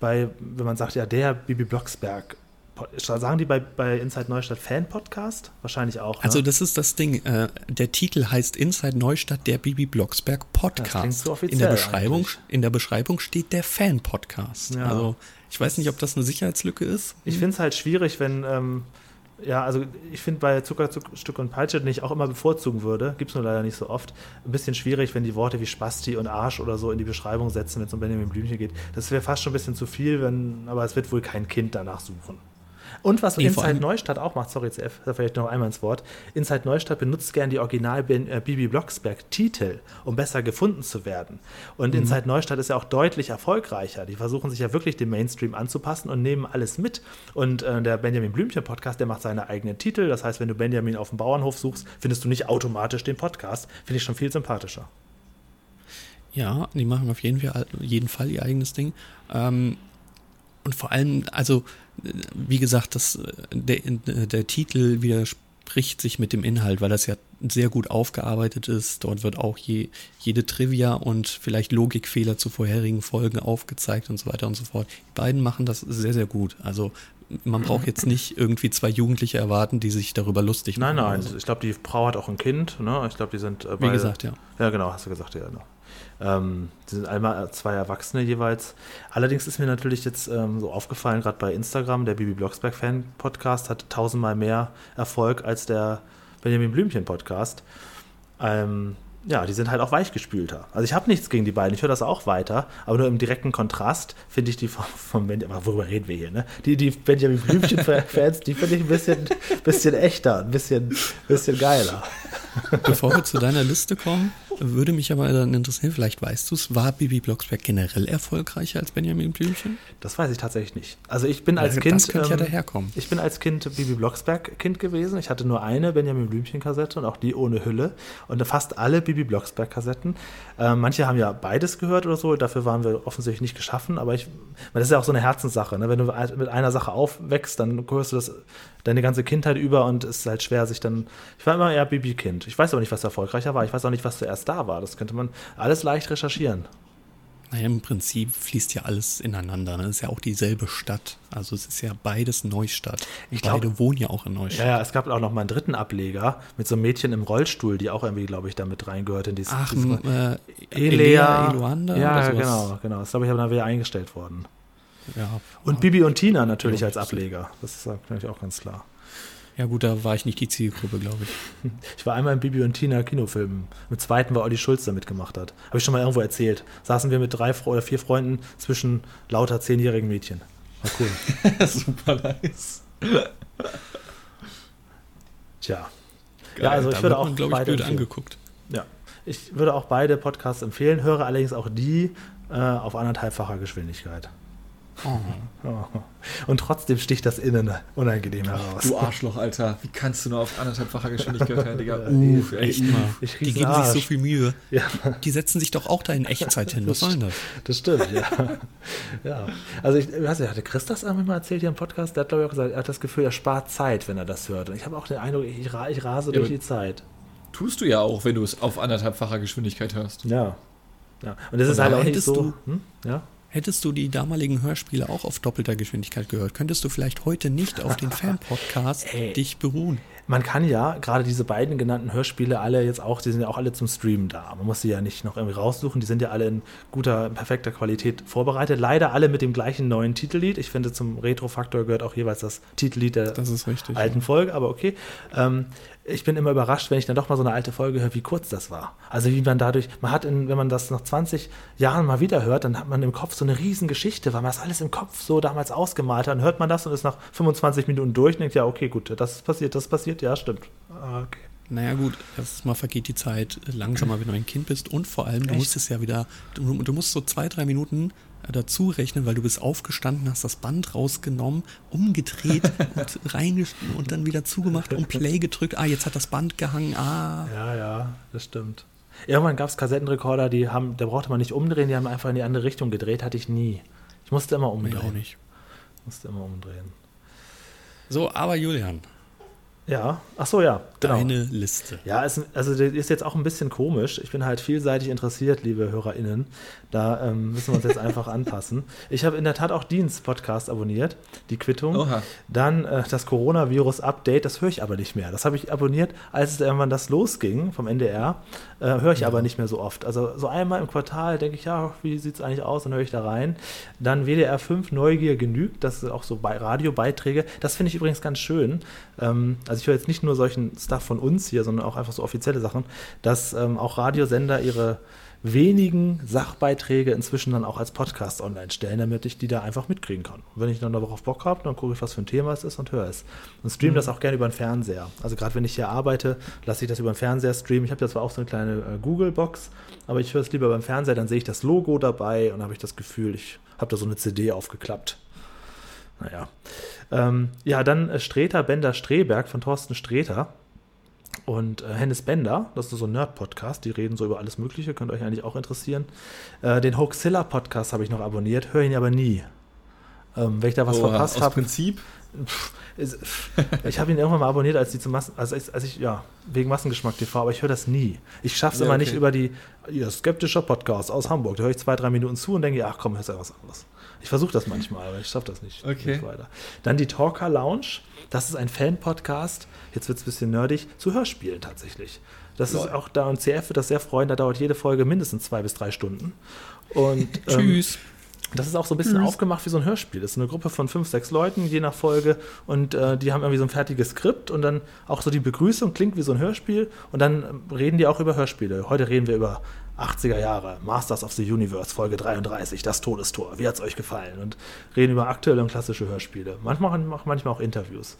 bei, wenn man sagt, ja, der Bibi Blocksberg. Sagen die bei, bei Inside Neustadt Fan-Podcast? Wahrscheinlich auch. Ne? Also das ist das Ding. Äh, der Titel heißt Inside Neustadt, der Bibi Blocksberg Das Podcast. so offiziell in der Beschreibung, eigentlich. in der Beschreibung steht der Fan Podcast. Ja. Also ich weiß nicht, ob das eine Sicherheitslücke ist. Ich finde es halt schwierig, wenn, ähm, ja, also ich finde bei Zuckerstück und Peitsche, den ich auch immer bevorzugen würde, gibt es nur leider nicht so oft, ein bisschen schwierig, wenn die Worte wie Spasti und Arsch oder so in die Beschreibung setzen, wenn es um Benjamin Blümchen geht. Das wäre fast schon ein bisschen zu viel, wenn, aber es wird wohl kein Kind danach suchen. Und was Nee, Inside Neustadt auch macht, sorry, CF, da vielleicht noch einmal ins Wort. Inside Neustadt benutzt gern die Original äh, Bibi Blocksberg Titel, um besser gefunden zu werden. Und Mhm. Inside Neustadt ist ja auch deutlich erfolgreicher. Die versuchen sich ja wirklich dem Mainstream anzupassen und nehmen alles mit. Und äh, der Benjamin Blümchen Podcast, der macht seine eigenen Titel. Das heißt, wenn du Benjamin auf dem Bauernhof suchst, findest du nicht automatisch den Podcast. Finde ich schon viel sympathischer. Ja, die machen auf jeden Fall, jeden Fall ihr eigenes Ding. Ähm, und vor allem, also, wie gesagt, das, der, der Titel widerspricht sich mit dem Inhalt, weil das ja sehr gut aufgearbeitet ist. Dort wird auch je, jede Trivia und vielleicht Logikfehler zu vorherigen Folgen aufgezeigt und so weiter und so fort. Die beiden machen das sehr, sehr gut. Also, man braucht jetzt nicht irgendwie zwei Jugendliche erwarten, die sich darüber lustig Nein, machen. nein, oder so. ich glaube, die Frau hat auch ein Kind. Ne? Ich glaube, die sind. Äh, Wie bei- gesagt, ja. Ja, genau, hast du gesagt, ja. Genau. Ähm, die sind einmal zwei Erwachsene jeweils. Allerdings ist mir natürlich jetzt ähm, so aufgefallen, gerade bei Instagram, der Bibi Blocksberg Fan Podcast hat tausendmal mehr Erfolg als der Benjamin Blümchen Podcast. Ähm, ja, die sind halt auch weichgespülter. Also ich habe nichts gegen die beiden, ich höre das auch weiter, aber nur im direkten Kontrast finde ich die von, von Ben, aber worüber reden wir hier, ne? Die, die Benjamin Blümchen-Fans, die finde ich ein bisschen, bisschen echter, ein bisschen, bisschen geiler. Bevor wir zu deiner Liste kommen, würde mich aber dann interessieren, vielleicht weißt du es, war Bibi Blocksberg generell erfolgreicher als Benjamin Blümchen? Das weiß ich tatsächlich nicht. Also ich bin als Ja, Kind. das könnte ja ähm, daherkommen. Ich bin als Kind Bibi Blocksberg Kind gewesen. Ich hatte nur eine Benjamin Blümchen Kassette und auch die ohne Hülle und fast alle Bibi Blocksberg Kassetten. Äh, manche haben ja beides gehört oder so. Dafür waren wir offensichtlich nicht geschaffen. Aber ich, das ist ja auch so eine Herzenssache. Ne? Wenn du mit einer Sache aufwächst, dann hörst du das deine ganze Kindheit über und es ist halt schwer, sich dann. Ich war immer eher Bibi Kind. Ich weiß aber nicht, was erfolgreicher war. Ich weiß auch nicht, was zuerst da war. Das könnte man alles leicht recherchieren. Naja, im Prinzip fließt ja alles ineinander. Ne? Es ist ja auch dieselbe Stadt. Also es ist ja beides Neustadt. Ich glaub- Beide wohnen ja auch in Neustadt. Ja, ja, es gab auch noch mal einen dritten Ableger mit so einem Mädchen im Rollstuhl, die auch irgendwie, glaube ich, da mit reingehört in dieses. Ach, dieses m, äh, Elea, Eluanda Ja, oder sowas. genau, genau. Das ist, glaube ich, aber dann wieder eingestellt worden. Ja, Und Bibi und Tina natürlich Ja, als Ableger. Das ist natürlich auch ganz klar. Ja gut, da war ich nicht die Zielgruppe, glaube ich. Ich war einmal im Bibi und Tina Kinofilm. Im zweiten, weil Olli Schulz da mitgemacht hat. Habe ich schon mal irgendwo erzählt. Saßen wir mit drei oder vier Freunden zwischen lauter zehnjährigen Mädchen. War cool. Super nice. Tja. Ja, also ich würde auch man, ich, beide empfehlen. angeguckt. Ja. Ich würde auch beide Podcasts empfehlen, höre allerdings auch die äh, auf anderthalbfacher Geschwindigkeit. Oh. Oh. Und trotzdem sticht das Innen unangenehm heraus. Du Arschloch, Alter. Wie kannst du nur auf anderthalbfacher Geschwindigkeit hören, Digga? Uff, Echt mal. Die geben sich so Arsch. viel Mühe. Ja, Die setzen sich doch auch da in Echtzeit hin. Was soll das? das stimmt, ja. ja. Also ich weiß nicht, hatte Chris das irgendwie mal erzählt hier im Podcast? Der hat, glaube ich, auch gesagt, er hat das Gefühl, er spart Zeit, wenn er das hört. Und ich habe auch den Eindruck, ich, ich rase Ja, durch die Zeit. Tust du ja auch, wenn du es auf anderthalbfacher Geschwindigkeit hörst. Ja. ja. Und das ist Aber halt auch nicht so. du- Hm? Ja. Hättest du die damaligen Hörspiele auch auf doppelter Geschwindigkeit gehört, könntest du vielleicht heute nicht auf den Fan-Podcast dich beruhen. Man kann ja gerade diese beiden genannten Hörspiele alle jetzt auch, die sind ja auch alle zum Streamen da. Man muss sie ja nicht noch irgendwie raussuchen. Die sind ja alle in guter, perfekter Qualität vorbereitet. Leider alle mit dem gleichen neuen Titellied. Ich finde, zum Retro-Faktor gehört auch jeweils das Titellied der Das ist richtig. alten Folge, aber okay. Ähm, ich bin immer überrascht, wenn ich dann doch mal so eine alte Folge höre, wie kurz das war. Also wie man dadurch, man hat, in, wenn man das nach 20 Jahren mal wieder hört, dann hat man im Kopf so eine riesen Geschichte, weil man das alles im Kopf so damals ausgemalt hat. Dann hört man das und ist nach 25 Minuten durch und denkt, ja, okay, gut, das ist passiert, das ist passiert, ja, stimmt. Ah, Okay. Naja gut, erstmal vergeht die Zeit langsamer, wenn du ein Kind bist und vor allem, du Echt? musst es ja wieder, du, du musst so zwei, drei Minuten äh, dazu rechnen, weil du bist aufgestanden, hast das Band rausgenommen, umgedreht und reingeschnitten und dann wieder zugemacht und Play gedrückt. Ah, jetzt hat das Band gehangen. Ah, Ja, ja, das stimmt. Irgendwann gab es Kassettenrekorder, die haben, da brauchte man nicht umdrehen, die haben einfach in die andere Richtung gedreht, hatte ich nie. Ich musste immer nee, umdrehen. auch nicht. Musste immer umdrehen. So, aber Julian, Ja, ach so, ja, genau. deine Liste. Ja, es, also das ist jetzt auch ein bisschen komisch. Ich bin halt vielseitig interessiert, liebe HörerInnen. Da ähm, müssen wir uns jetzt einfach anpassen. Ich habe in der Tat auch Dienst Podcast abonniert, die Quittung. Oha. Dann äh, das Coronavirus-Update, das höre ich aber nicht mehr. Das habe ich abonniert, als es irgendwann das losging vom NDR. Äh, höre ich aber nicht mehr so oft. Also so einmal im Quartal denke ich, ja, wie sieht es eigentlich aus? Dann höre ich da rein. Dann WDR 5 Neugier genügt. Das sind auch so bei Radiobeiträge. Das finde ich übrigens ganz schön. Ähm, also ich höre jetzt nicht nur solchen Stuff von uns hier, sondern auch einfach so offizielle Sachen, dass ähm, auch Radiosender ihre wenigen Sachbeiträge inzwischen dann auch als Podcast online stellen, damit ich die da einfach mitkriegen kann. Und wenn ich dann darauf Bock habe, dann gucke ich, was für ein Thema es ist und höre es. Und streame das auch gerne über den Fernseher. Also gerade wenn ich hier arbeite, lasse ich das über den Fernseher streamen. Ich habe ja zwar auch so eine kleine äh, Google-Box, aber ich höre es lieber beim Fernseher, dann sehe ich das Logo dabei und habe ich das Gefühl, ich habe da so eine CD aufgeklappt. Naja. Ähm, ja, dann äh, Streter Bender Streberg von Thorsten Streter und äh, Hennes Bender, das ist so ein Nerd-Podcast, die reden so über alles Mögliche, könnte euch eigentlich auch interessieren. Äh, den Hoaxilla-Podcast habe ich noch abonniert, höre ihn aber nie. Ähm, wenn ich da was Oha, verpasst habe, Prinzip. ist- ich habe ihn irgendwann mal abonniert, als die zum Massen, also als, als ich, ja, wegen Massengeschmack TV, aber ich höre das nie. Ich schaffe es Ja, immer okay. nicht über die, ja, skeptischer Podcast aus Hamburg. Da höre ich zwei, drei Minuten zu und denke, ach komm, hörst ja was anderes. Ich versuche das manchmal, aber ich schaffe das nicht, Okay. nicht weiter. Dann die Talker Lounge. Das ist ein Fan-Podcast, jetzt wird es ein bisschen nerdig, zu Hörspielen tatsächlich. Das ist Lol. auch da und CF wird das sehr freuen, da dauert jede Folge mindestens zwei bis drei Stunden. Und, ähm, Tschüss. das ist auch so ein bisschen aufgemacht wie so ein Hörspiel. Das ist eine Gruppe von fünf, sechs Leuten, je nach Folge. Und äh, die haben irgendwie so ein fertiges Skript und dann auch so die Begrüßung klingt wie so ein Hörspiel. Und dann ähm, reden die auch über Hörspiele. Heute reden wir über 80er Jahre, Masters of the Universe, Folge 33, das Todestor. Wie hat es euch gefallen? Und reden über aktuelle und klassische Hörspiele. Manchmal machen manchmal auch Interviews.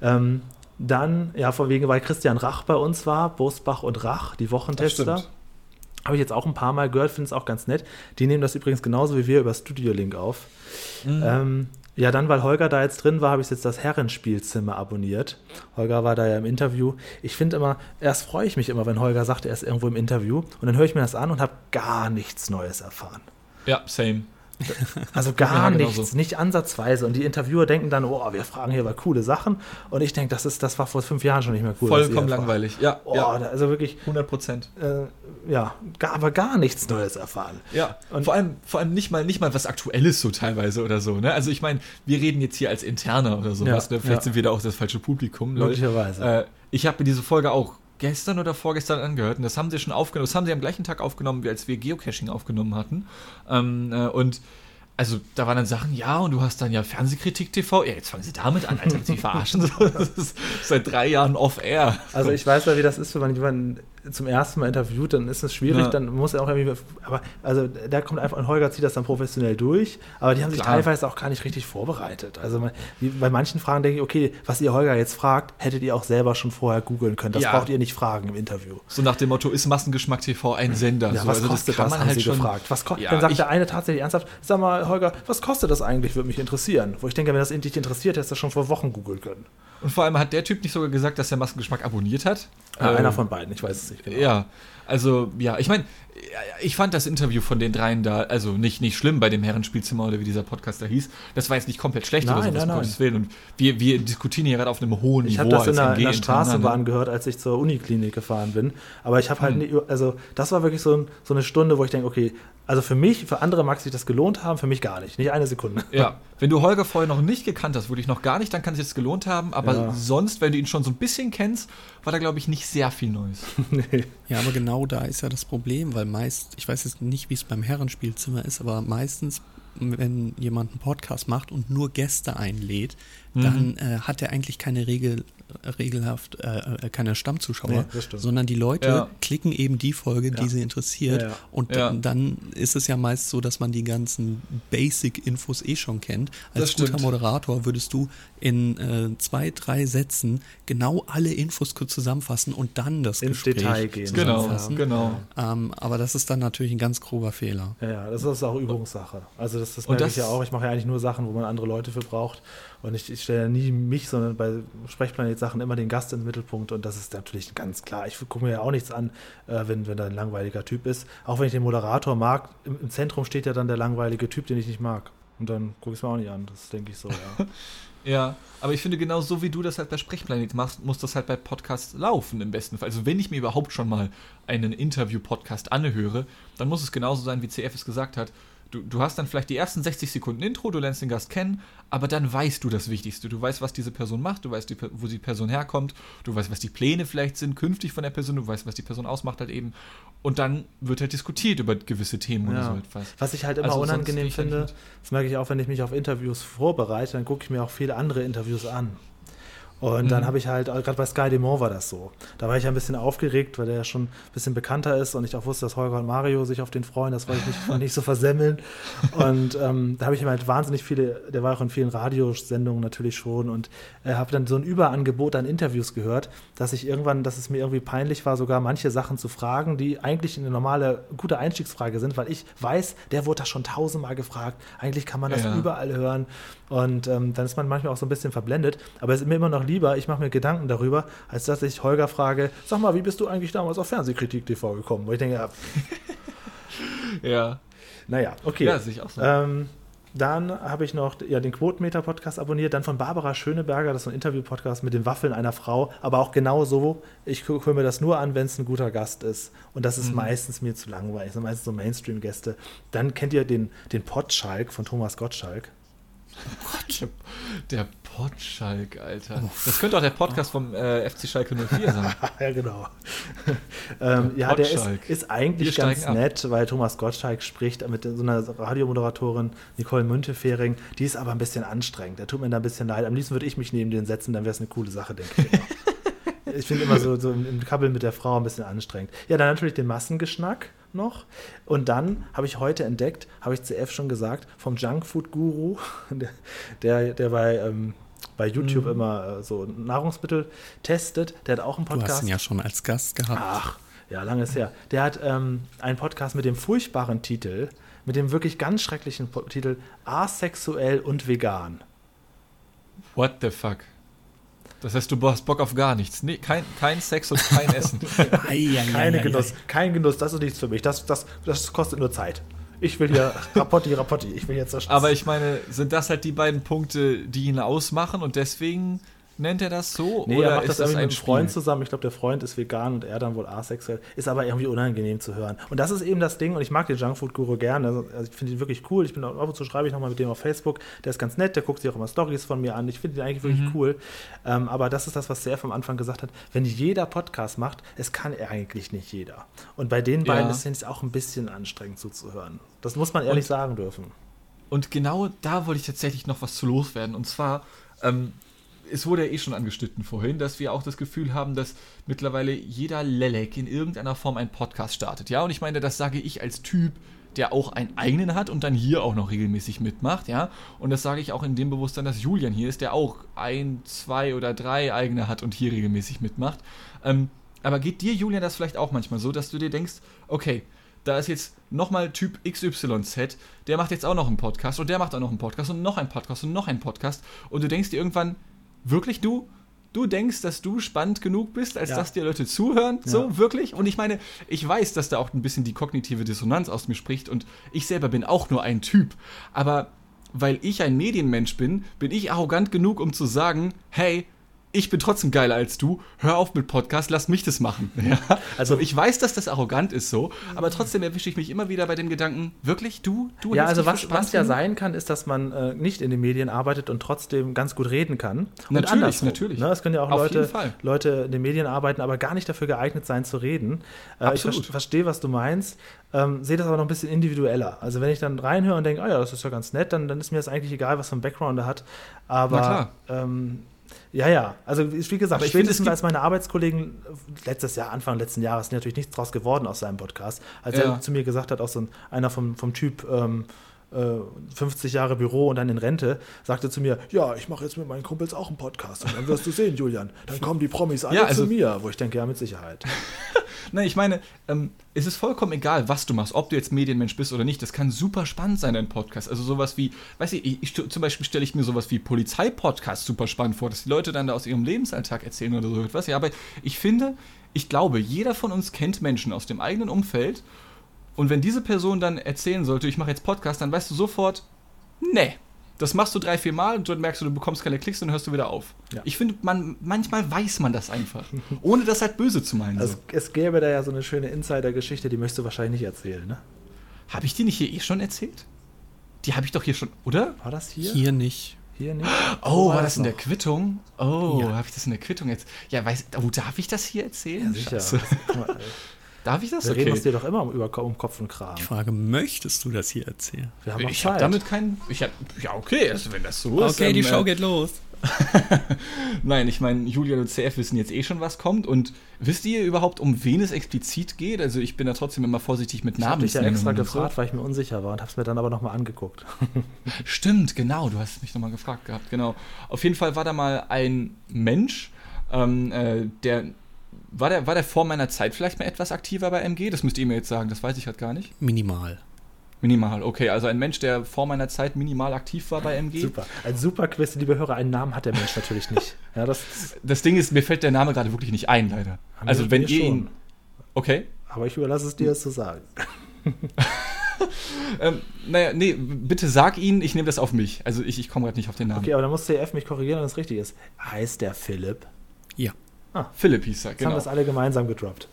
Ähm, dann, ja, von wegen, weil Christian Rach bei uns war, Bosbach und Rach, die Wochentester. Habe ich jetzt auch ein paar Mal gehört, finde es auch ganz nett. Die nehmen das übrigens genauso wie wir über Studio Link auf. Ähm, ja, dann, weil Holger da jetzt drin war, habe ich jetzt das Herrenspielzimmer abonniert. Holger war da ja im Interview. Ich finde immer, erst freue ich mich immer, wenn Holger sagt, er ist irgendwo im Interview. Und dann höre ich mir das an und habe gar nichts Neues erfahren. Ja, same. Also gar genau nichts, so. nicht ansatzweise. Und die Interviewer denken dann, oh, wir fragen hier über coole Sachen. Und ich denke, das, ist, das war vor fünf Jahren schon nicht mehr cool. Vollkommen langweilig. Ja, Oh, ja. also wirklich, 100 Prozent. äh, ja, gar, aber gar nichts Neues erfahren. Ja, Und- vor allem, vor allem nicht mal, nicht mal was Aktuelles so teilweise oder so. Ne? Also ich meine, wir reden jetzt hier als Interner oder sowas. Ja, ne? Vielleicht ja. sind wir da auch das falsche Publikum. Möglicherweise. Äh, ich habe mir diese Folge auch gestern oder vorgestern angehört und das haben sie schon aufgenommen. Das haben sie am gleichen Tag aufgenommen, als wir Geocaching aufgenommen hatten. Ähm, äh, und also da waren dann Sachen, ja, und du hast dann ja Fernsehkritik TV. Ja, jetzt fangen sie damit an, Alter, sie verarschen. Das ist seit drei Jahren off-air. Also ich weiß ja, wie das ist, wenn man jemanden zum ersten Mal interviewt, dann ist es schwierig, Ja. dann muss er auch irgendwie, aber also da kommt einfach, und Holger zieht das dann professionell durch, aber die haben sich Klar. teilweise auch gar nicht richtig vorbereitet. Also man, wie, bei manchen Fragen denke ich, okay, was ihr Holger jetzt fragt, hättet ihr auch selber schon vorher googeln können. Das Ja. braucht ihr nicht fragen im Interview. So nach dem Motto, ist Massengeschmack TV ein Sender? Ja, so, was also kostet das, haben sie gefragt. Was Ja, dann sagt der eine tatsächlich ernsthaft, sag mal, Holger, was kostet das eigentlich, würde mich interessieren. Wo ich denke, wenn das dich interessiert, hättest du schon vor Wochen googeln können. Und vor allem hat der Typ nicht sogar gesagt, dass er Massengeschmack abonniert hat. Ja, Ähm, einer von beiden, ich weiß es genau. Ja, also ja, ich meine, ich fand das Interview von den dreien da, also nicht, nicht schlimm bei dem Herrenspielzimmer oder wie dieser Podcast da hieß. Das war jetzt nicht komplett schlecht Nein, oder so, nein, nein. Gottes Willen. Und wir, wir diskutieren hier gerade auf einem hohen Ich Niveau. habe das in als der, in der Straßenbahn gehört, als ich zur Uniklinik gefahren bin. Aber ich habe halt, Hm. nie, also das war wirklich so, ein, so eine Stunde, wo ich denke, okay, also für mich, für andere mag sich das gelohnt haben, für mich gar nicht, nicht eine Sekunde. Ja, wenn du Holger vorher noch nicht gekannt hast, wirklich noch gar nicht, dann kann es jetzt gelohnt haben. Aber Ja. sonst, wenn du ihn schon so ein bisschen kennst, war da, glaube ich, nicht sehr viel Neues. nee. Ja, aber genau da ist ja das Problem, weil meist, ich weiß jetzt nicht, wie es beim Herrenspielzimmer ist, aber meistens, wenn jemand einen Podcast macht und nur Gäste einlädt, Mhm. dann äh, hat er eigentlich keine Regel, regelhaft, äh, äh, keine Stammzuschauer, Nee, sondern die Leute Ja. klicken eben die Folge, die Ja. sie interessiert. Ja, ja. Und Ja. dann- dann ist es ja meist so, dass man die ganzen Basic-Infos eh schon kennt. Als Das stimmt. guter Moderator würdest du in äh, zwei, drei Sätzen genau alle Infos kurz zusammenfassen und dann das Ins Gespräch Detail gehen. Genau, zusammenfassen. genau. Ähm, aber das ist dann natürlich ein ganz grober Fehler. Ja, ja, das ist auch Übungssache. Also das, das merke das- ich ja auch. Ich mache ja eigentlich nur Sachen, wo man andere Leute für braucht. Und ich, ich stelle ja nie mich, sondern bei Sprechplanet-Sachen immer den Gast in den Mittelpunkt. Und das ist natürlich ganz klar. Ich gucke mir ja auch nichts an, äh, wenn, wenn da ein langweiliger Typ ist. Auch wenn ich den Moderator mag, im, im Zentrum steht ja dann der langweilige Typ, den ich nicht mag. Und dann gucke ich es mir auch nicht an. Das denke ich so, ja. Ja, aber ich finde, genau so wie du das halt bei Sprechplanet machst, muss das halt bei Podcasts laufen im besten Fall. Also wenn ich mir überhaupt schon mal einen Interview-Podcast anhöre, dann muss es genauso sein, wie CF es gesagt hat. Du, du hast dann vielleicht die ersten 60 Sekunden Intro, du lernst den Gast kennen, aber dann weißt du das Wichtigste. Du weißt, was diese Person macht, du weißt, die, wo die Person herkommt, du weißt, was die Pläne vielleicht sind, künftig von der Person, du weißt, was die Person ausmacht halt eben. Und dann wird halt diskutiert über gewisse Themen oder so Ja. etwas. Was ich halt immer Also unangenehm halt finde, das merke ich auch, wenn ich mich auf Interviews vorbereite, dann gucke ich mir auch viele andere Interviews an. Und dann Mhm. habe ich halt, gerade bei Sky Demont war das so. Da war ich ja ein bisschen aufgeregt, weil der ja schon ein bisschen bekannter ist und ich auch wusste, dass Holger und Mario sich auf den freuen. Das wollte ich nicht, nicht so versemmeln. Und ähm, da habe ich ihm halt wahnsinnig viele, der war auch in vielen Radiosendungen natürlich schon und äh, habe dann so ein Überangebot an Interviews gehört, dass ich irgendwann, dass es mir irgendwie peinlich war, sogar manche Sachen zu fragen, die eigentlich eine normale, gute Einstiegsfrage sind, weil ich weiß, der wurde das schon tausendmal gefragt. Eigentlich kann man das Ja. überall hören. Und ähm, dann ist man manchmal auch so ein bisschen verblendet. Aber es ist mir immer noch lieber, ich mache mir Gedanken darüber, als dass ich Holger frage, sag mal, wie bist du eigentlich damals auf Fernsehkritik TV gekommen? Wo ich denke, ja, Ja, naja, okay. ja sehe ich auch so. Ähm, dann habe ich noch ja, den Quotenmeter-Podcast abonniert, dann von Barbara Schöneberger, das ist so ein Interview-Podcast mit den Waffeln einer Frau, aber auch genau so, ich höre mir das nur an, wenn es ein guter Gast ist. Und das ist Mhm. meistens mir zu langweilig, das sind meistens so Mainstream-Gäste. Dann kennt ihr den, den Potschalk von Thomas Gottschalk. Der, der Potschalk, Alter. Das könnte auch der Podcast vom äh, FC Schalke 04 sein. ja, genau. ähm, ja, der ist, ist eigentlich Wir ganz steigen ab. nett, weil Thomas Gottschalk spricht mit so einer Radiomoderatorin Nicole Müntefering. Die ist aber ein bisschen anstrengend. Der tut mir da ein bisschen leid. Am liebsten würde ich mich neben den setzen, dann wäre es eine coole Sache, denke ich. Ich finde immer so, so im im Kabbeln mit der Frau ein bisschen anstrengend. Ja, dann natürlich den Massengeschnack noch. Und dann habe ich heute entdeckt, habe ich CF schon gesagt, vom Junkfood-Guru, der, der, der bei, ähm, bei YouTube Mhm. immer äh, so Nahrungsmittel testet. Der hat auch einen Du hast Podcast. ihn ja schon als Gast gehabt. Ach, ja, lange ist her. Der hat ähm, einen Podcast mit dem furchtbaren Titel, mit dem wirklich ganz schrecklichen Titel Asexuell und vegan. What the fuck? Das heißt, du hast Bock auf gar nichts. Nee, kein, kein Sex und kein Essen. Keine Genuss, kein Genuss, das ist nichts für mich. Das, das, das kostet nur Zeit. Ich will hier Rapotti, Rapotti. Ich will jetzt das Aber ich meine, sind das halt die beiden Punkte, die ihn ausmachen und deswegen nennt er das so? Nee, oder er macht das irgendwie mit einem Freund zusammen. Ich glaube, der Freund ist vegan und er dann wohl asexuell. Ist aber irgendwie unangenehm zu hören. Und das ist eben das Ding. Und ich mag den Junkfood-Guru gerne. Also ich finde ihn wirklich cool. Ich bin auch- ab und zu schreibe ich nochmal mit dem auf Facebook. Der ist ganz nett. Der guckt sich auch immer Stories von mir an. Ich finde ihn eigentlich wirklich Mhm. cool. Ähm, aber das ist das, was CF am Anfang gesagt hat. Wenn jeder Podcast macht, es kann eigentlich nicht jeder. Und bei den beiden Ja. ist es auch ein bisschen anstrengend zuzuhören. Das muss man ehrlich Und- sagen dürfen. und genau da wollte ich tatsächlich noch was zu loswerden. Und zwar, ähm, es wurde ja eh schon angeschnitten vorhin, dass wir auch das Gefühl haben, dass mittlerweile jeder Lelek in irgendeiner Form einen Podcast startet. Ja, und ich meine, das sage ich als Typ, der auch einen eigenen hat und dann hier auch noch regelmäßig mitmacht, ja. Und das sage ich auch in dem Bewusstsein, dass Julian hier ist, der auch ein, zwei oder drei eigene hat und hier regelmäßig mitmacht. Ähm, aber geht dir, Julian, das vielleicht auch manchmal so, dass du dir denkst, okay, da ist jetzt nochmal Typ XYZ, der macht jetzt auch noch einen Podcast und der macht auch noch einen Podcast und noch einen Podcast und noch einen Podcast und du denkst dir irgendwann, wirklich du? Du denkst, dass du spannend genug bist, als Ja. dass dir Leute zuhören? So, Ja. wirklich? Und ich meine, ich weiß, dass da auch ein bisschen die kognitive Dissonanz aus mir spricht und ich selber bin auch nur ein Typ. Aber weil ich ein Medienmensch bin, bin ich arrogant genug, um zu sagen, hey, ich bin trotzdem geiler als du, hör auf mit Podcast, lass mich das machen. Ja? Also ich weiß, dass das arrogant ist so, aber trotzdem erwische ich mich immer wieder bei dem Gedanken, wirklich du? Du Ja, also was, was ja sein kann, ist, dass man äh, nicht in den Medien arbeitet und trotzdem ganz gut reden kann. Und Natürlich, natürlich. Ne? Es können ja auch Auf Leute. Leute in den Medien arbeiten, aber gar nicht dafür geeignet sein zu reden. Äh, ich Absolut. ver verstehe, was du meinst, ähm, sehe das aber noch ein bisschen individueller. Also wenn ich dann reinhöre und denke, ah ja, das ist ja ganz nett, dann, dann ist mir das eigentlich egal, was für ein Background er hat. Aber Na klar. Ähm, ja, ja. Also wie gesagt, ich finde, es als meine Arbeitskollegen letztes Jahr, Anfang letzten Jahres, ist natürlich nichts draus geworden aus seinem Podcast. Als Ja. er zu mir gesagt hat, auch so ein, einer vom, vom Typ ähm, äh, 50 Jahre Büro und dann in Rente, sagte zu mir, ja, ich mache jetzt mit meinen Kumpels auch einen Podcast. Und dann wirst du sehen, Julian, dann kommen die Promis alle Ja, also- zu mir. Wo ich denke, ja, mit Sicherheit. Nein, ich meine, ähm, es ist vollkommen egal, was du machst, ob du jetzt Medienmensch bist oder nicht. Das kann super spannend sein, dein Podcast. Also sowas wie, weiß ich, ich, ich zum Beispiel stelle ich mir sowas wie Polizeipodcast super spannend vor, dass die Leute dann da aus ihrem Lebensalltag erzählen oder so etwas. Ja, aber ich finde, ich glaube, jeder von uns kennt Menschen aus dem eigenen Umfeld. Und wenn diese Person dann erzählen sollte, ich mache jetzt Podcast, dann weißt du sofort, nee. Das machst du drei, vier Mal und dann merkst du, du bekommst keine Klicks und dann hörst du wieder auf. Ja. Ich finde, man, manchmal weiß man das einfach. ohne das halt böse zu meinen. Also, so. es gäbe da ja so eine schöne Insider-Geschichte, die möchtest du wahrscheinlich nicht erzählen, ne? Habe ich die nicht hier eh schon erzählt? Die habe ich doch hier schon, oder? War das hier? Hier nicht. Hier nicht? Oh, Wo war das in der? Quittung? Oh, Ja. habe ich das in der Quittung jetzt? Ja, weiß, oh, darf ich das hier erzählen? Ja, sicher. Darf ich das? Wir reden uns Okay. dir doch immer um, über, um Kopf und Kram. Ich frage, möchtest du das hier erzählen? Wir haben Ich habe damit keinen. Ich hab, ja, okay, also wenn das so ist. Okay, die Show äh, geht los. Nein, ich meine, Julian und CF wissen jetzt eh schon, was kommt. Und wisst ihr überhaupt, um wen es explizit geht? Also, ich bin da trotzdem immer vorsichtig mit ich habe dich ja extra und so. gefragt, weil ich mir unsicher war und habe es mir dann aber nochmal angeguckt. Stimmt, genau, du hast mich nochmal gefragt gehabt, genau. Auf jeden Fall war da mal ein Mensch, ähm, äh, der, war der, war der vor meiner Zeit vielleicht mal etwas aktiver bei MG? Das müsst ihr mir jetzt sagen, das weiß ich halt gar nicht. Minimal. Minimal, okay, also ein Mensch, der vor meiner Zeit minimal aktiv war bei MG. Super. Ein super Quiz, liebe Hörer. Einen Namen hat der Mensch natürlich nicht. Ja, das, Das Ding ist, mir fällt der Name gerade wirklich nicht ein, leider. Also Mir- wenn ihr schon. ihn... Okay. aber ich überlasse es dir, es zu sagen. Ähm, naja, nee, bitte sag ihn, ich nehme das auf mich. Also ich, ich komme gerade nicht auf den Namen. Okay, aber dann muss CF mich korrigieren, wenn es richtig ist. Heißt der Philipp? Ja. Philipp hieß er, Jetzt haben genau. wir es alle gemeinsam gedroppt.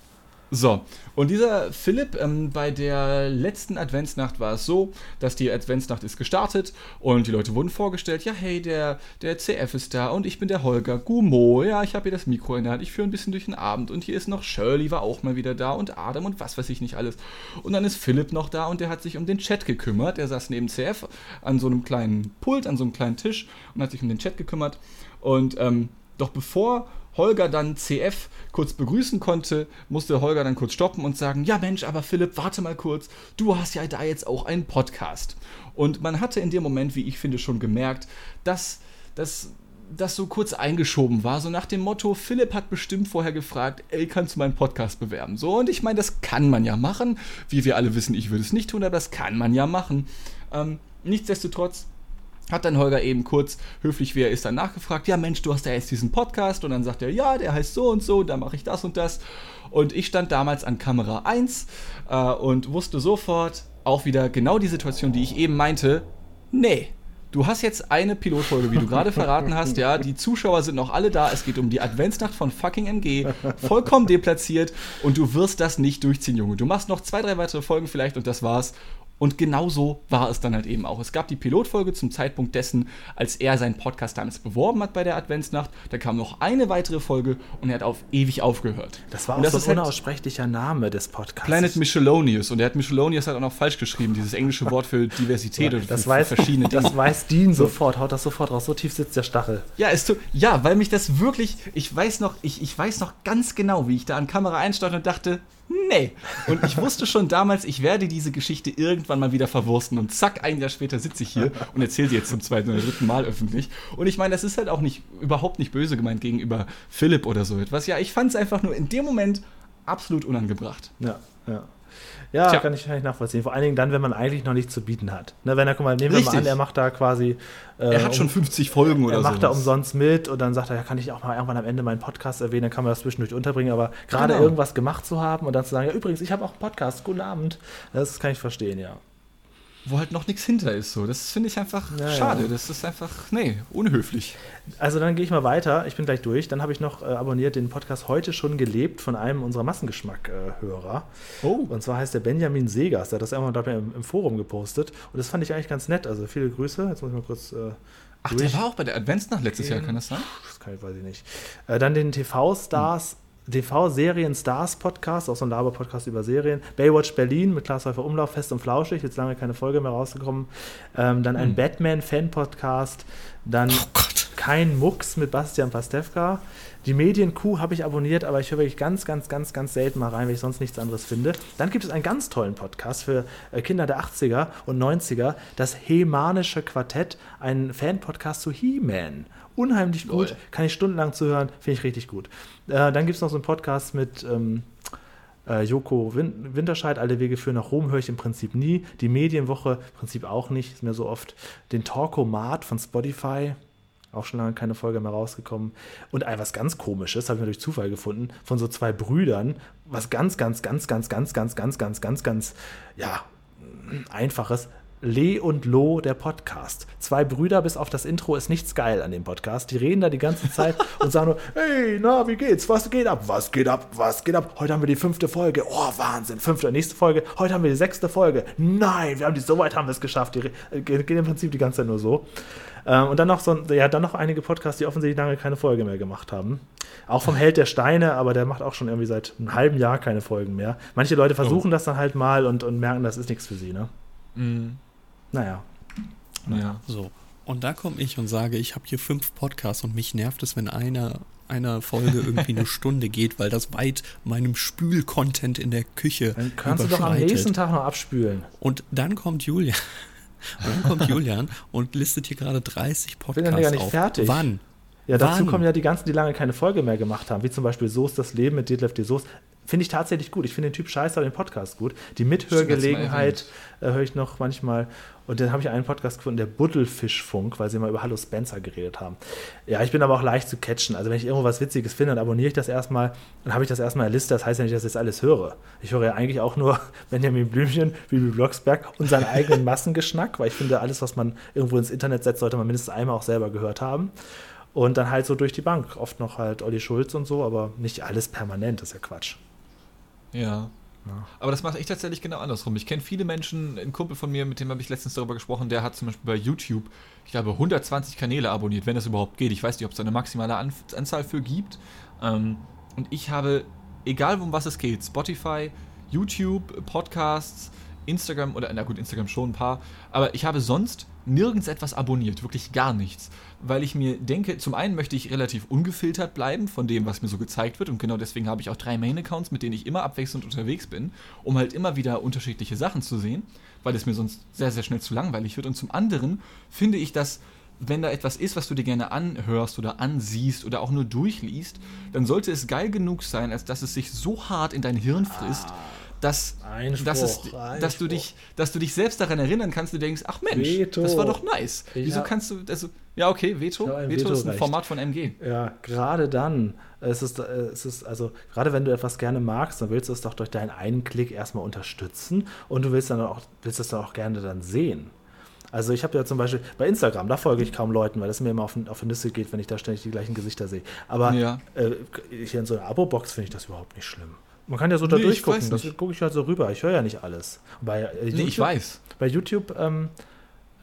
So, und dieser Philipp, ähm, bei der letzten Adventsnacht war es so, dass die Adventsnacht ist gestartet und die Leute wurden vorgestellt, ja hey, der, der CF ist da und ich bin der Holger Gumo, ja, ich habe hier das Mikro in der Hand, ich führe ein bisschen durch den Abend und hier ist noch Shirley, war auch mal wieder da und Adam und was weiß ich nicht alles. Und dann ist Philipp noch da und der hat sich um den Chat gekümmert, er saß neben CF an so einem kleinen Pult, an so einem kleinen Tisch und hat sich um den Chat gekümmert und ähm, doch bevor Holger dann CF kurz begrüßen konnte, musste Holger dann kurz stoppen und sagen, ja Mensch, aber Philipp, warte mal kurz, du hast ja da jetzt auch einen Podcast. Und man hatte in dem Moment, wie ich finde, schon gemerkt, dass das das so kurz eingeschoben war, so nach dem Motto, Philipp hat bestimmt vorher gefragt, ey, kannst du meinen Podcast bewerben? So, und ich meine, das kann man ja machen. Wie wir alle wissen, ich würde es nicht tun, aber das kann man ja machen. Ähm, nichtsdestotrotz hat dann Holger eben kurz, höflich wie er ist, dann nachgefragt, ja Mensch, du hast ja jetzt diesen Podcast und dann sagt er, ja, der heißt so und so, da mache ich das und das. Und ich stand damals an Kamera 1 äh, und wusste sofort auch wieder genau die Situation, die ich eben meinte, nee. Du hast jetzt eine Pilotfolge, wie du gerade verraten hast, ja. Die Zuschauer sind noch alle da. Es geht um die Adventsnacht von fucking MG. Vollkommen deplatziert. Und du wirst das nicht durchziehen, Junge. Du machst noch zwei, drei weitere Folgen vielleicht und das war's. Und genauso war es dann halt eben auch. Es gab die Pilotfolge zum Zeitpunkt dessen, als er seinen Podcast damals beworben hat bei der Adventsnacht. Da kam noch eine weitere Folge und er hat auf ewig aufgehört. Das war und auch das so ist ein halt unaussprechlicher Name des Podcasts. Planet Michelonius. Und er hat Michelonius halt auch noch falsch geschrieben, dieses englische Wort für Diversität Ja, oder das, für, weiß, für verschiedene Dinge. das weiß Dean sofort, haut das sofort raus. So tief sitzt der Stachel. Ja, tut, ja, weil mich das wirklich, ich weiß noch, ich, ich weiß noch ganz genau, wie ich da an Kamera einstand und dachte, nee. Und ich wusste schon damals, ich werde diese Geschichte irgendwann mal wieder verwursten. Und zack, ein Jahr später sitze ich hier und erzähle sie jetzt zum zweiten oder dritten Mal öffentlich. Und ich meine, das ist halt auch nicht, überhaupt nicht böse gemeint gegenüber Philipp oder so etwas. Ja, ich fand es einfach nur in dem Moment absolut unangebracht. Ja, ja. Ja, Tja. kann ich, kann ich nachvollziehen. Vor allen Dingen dann, wenn man eigentlich noch nichts zu bieten hat. Ne, wenn er, guck mal, nehmen wir mal Richtig. an, er macht da quasi. äh, Er hat schon um- 50 Folgen oder er so. macht da umsonst mit und dann sagt er, ja, kann ich auch mal irgendwann am Ende meinen Podcast erwähnen, dann kann man das zwischendurch unterbringen. Aber gerade Genau. irgendwas gemacht zu haben und dann zu sagen, ja, übrigens, ich habe auch einen Podcast, guten Abend, das kann ich verstehen, ja. Wo halt noch nichts hinter ist. So. Das finde ich einfach Ja, schade. ja. Das ist einfach, nee, unhöflich. Also dann gehe ich mal weiter. Ich bin gleich durch. Dann habe ich noch äh, abonniert den Podcast heute schon gelebt von einem unserer Massengeschmack-Hörer. Oh. Und zwar heißt der Benjamin Segers. Der hat das irgendwann glaub im, im Forum gepostet. Und das fand ich eigentlich ganz nett. Also viele Grüße. Jetzt muss ich mal kurz. Äh, Ach, durch. der war auch bei der Adventsnacht letztes Jahr, kann das sein? Das kann ich, weiß ich nicht. Äh, dann den TV-Stars. TV-Serien-Stars-Podcast, auch so ein Laber-Podcast über Serien. Baywatch Berlin mit Klaas Häufer Umlauf, fest und flauschig, jetzt lange keine Folge mehr rausgekommen. Ähm, dann ein Batman-Fan-Podcast. Dann Oh kein Mucks mit Bastian Pastewka. Die Medienkuh habe ich abonniert, aber ich höre wirklich ganz, ganz, ganz, ganz selten mal rein, weil ich sonst nichts anderes finde. Dann gibt es einen ganz tollen Podcast für äh, Kinder der 80er und 90er, das Hemanische Quartett, ein Fan-Podcast zu He-Man. Unheimlich gut, Lol. kann ich stundenlang zuhören, finde ich richtig gut. Äh, dann gibt es noch so einen Podcast mit ähm, äh, Joko Win Winterscheid, alle Wege führen nach Rom, höre ich im Prinzip nie. Die Medienwoche im Prinzip auch nicht, ist mir so oft. Den Talkomat von Spotify, auch schon lange keine Folge mehr rausgekommen. Und ein was ganz komisches, habe ich mir durch Zufall gefunden, von so zwei Brüdern, was ganz, ganz, ganz, ganz, ganz, ganz, ganz, ganz, ganz, ganz, ja, einfaches. Le und Lo, der Podcast. Zwei Brüder, bis auf das Intro ist nichts geil an dem Podcast. Die reden da die ganze Zeit und sagen nur, hey, na, wie geht's? Was geht ab? Was geht ab? Was geht ab? Heute haben wir die fünfte Folge. Oh, Wahnsinn. Fünfte, nächste Folge. Heute haben wir die sechste Folge. Nein, wir haben die, so weit haben wir es geschafft. Die äh, gehen gehen im Prinzip die ganze Zeit nur so. Ähm, und dann noch so, ein- ja, dann noch einige Podcasts, die offensichtlich lange keine Folge mehr gemacht haben. Auch vom Held der Steine, aber der macht auch schon irgendwie seit einem halben Jahr keine Folgen mehr. Manche Leute versuchen das dann halt mal und, und merken, das ist nichts für sie, ne? Mhm. Naja. Naja. So. Und da komme ich und sage, ich habe hier fünf Podcasts und mich nervt es, wenn einer einer Folge irgendwie eine Stunde geht, weil das weit meinem Spül-Content in der Küche Dann kannst du doch am nächsten Tag noch abspülen. Und dann kommt Julian. Und dann kommt Julian und listet hier gerade 30 bin ja Podcasts gar nicht auf. fertig. Wann? Ja, dazu Wann? kommen ja die ganzen, die lange keine Folge mehr gemacht haben, wie zum Beispiel So ist das Leben mit Detlef de Soest. Finde ich tatsächlich gut. Ich finde den Typ scheiße, aber den Podcast gut. Die Mithörgelegenheit äh, höre ich noch manchmal. Und dann habe ich einen Podcast gefunden, der Buddelfischfunk, weil sie mal über Hallo Spencer geredet haben. Ja, ich bin aber auch leicht zu catchen. Also wenn ich irgendwo was Witziges finde, dann abonniere ich das erstmal, dann habe ich das erstmal in der Liste. Das heißt ja nicht, dass ich das alles höre. Ich höre ja eigentlich auch nur Benjamin Blümchen, Bibi Blocksberg und seinen eigenen Massengeschnack, weil ich finde, alles, was man irgendwo ins Internet setzt, sollte man mindestens einmal auch selber gehört haben. Und dann halt so durch die Bank. Oft noch halt Olli Schulz und so, aber nicht alles permanent, das ist ja Quatsch. Ja. Aber das mache ich tatsächlich genau andersrum. Ich kenne viele Menschen, ein Kumpel von mir, mit dem habe ich letztens darüber gesprochen, der hat zum Beispiel bei YouTube, ich glaube, 120 Kanäle abonniert, wenn das überhaupt geht. Ich weiß nicht, ob es da eine maximale An Anzahl für gibt. Ähm, und ich habe, egal um was es geht, Spotify, YouTube, Podcasts, Instagram oder, na gut, Instagram schon ein paar, aber ich habe sonst nirgends etwas abonniert, wirklich gar nichts, weil ich mir denke, zum einen möchte ich relativ ungefiltert bleiben von dem, was mir so gezeigt wird. Und genau deswegen habe ich auch drei Main-Accounts, mit denen ich immer abwechselnd unterwegs bin, um halt immer wieder unterschiedliche Sachen zu sehen, weil es mir sonst sehr, sehr schnell zu langweilig wird. Und zum anderen finde ich, dass wenn da etwas ist, was du dir gerne anhörst oder ansiehst oder auch nur durchliest, dann sollte es geil genug sein, als dass es sich so hart in dein Hirn frisst, dass, dass, es, dass, du dich, dass du dich selbst daran erinnern kannst, du denkst, ach Mensch, Veto. das war doch nice. Wieso hab- kannst du, also, ja okay, Veto, ein Veto ist ein Vetorecht. Format von MG. Ja, gerade dann. Es ist, es ist, also, gerade wenn du etwas gerne magst, dann willst du es doch durch deinen einen Klick erstmal unterstützen und du willst dann auch, willst es dann auch gerne dann sehen. Also ich habe ja zum Beispiel bei Instagram, da folge ich kaum Leuten, weil es mir immer auf, den- auf die Nüsse geht, wenn ich da ständig die gleichen Gesichter sehe. Aber Ja. äh, hier in so einer Abo-Box finde ich das überhaupt nicht schlimm. Man kann ja so da Nee, durchgucken. Das gucke ich halt so rüber. Ich höre ja nicht alles. Bei, äh, Nee, ich weiß. Bei YouTube ähm,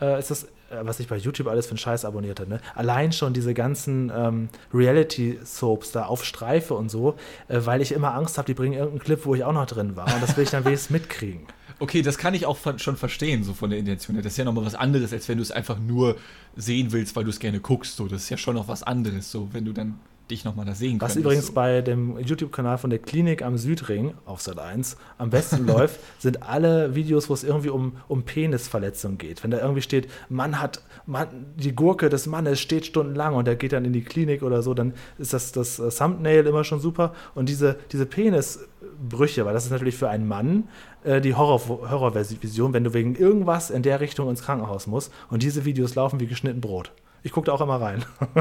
äh, ist das, äh, was ich bei YouTube alles für einen Scheiß abonniert habe. Ne? Allein schon diese ganzen ähm, Reality-Soaps da auf Streife und so, äh, weil ich immer Angst habe, die bringen irgendeinen Clip, wo ich auch noch drin war. Und das will ich dann wenigstens mitkriegen. Okay, das kann ich auch schon verstehen, so von der Intention her. Das ist ja nochmal was anderes, als wenn du es einfach nur sehen willst, weil du es gerne guckst. So, das ist ja schon noch was anderes, so, wenn du dann dich nochmal da sehen Was könntest. übrigens bei dem YouTube-Kanal von der Klinik am Südring auf Sat 1 am besten läuft, sind alle Videos, wo es irgendwie um, um Penisverletzung geht. Wenn da irgendwie steht, Mann hat, Mann, die Gurke des Mannes steht stundenlang und der geht dann in die Klinik oder so, dann ist das, das äh, Thumbnail immer schon super. Und diese, diese Penisbrüche, weil das ist natürlich für einen Mann äh, die Horror- Horrorvision, wenn du wegen irgendwas in der Richtung ins Krankenhaus musst. Und diese Videos laufen wie geschnitten Brot. Ich gucke da auch immer rein.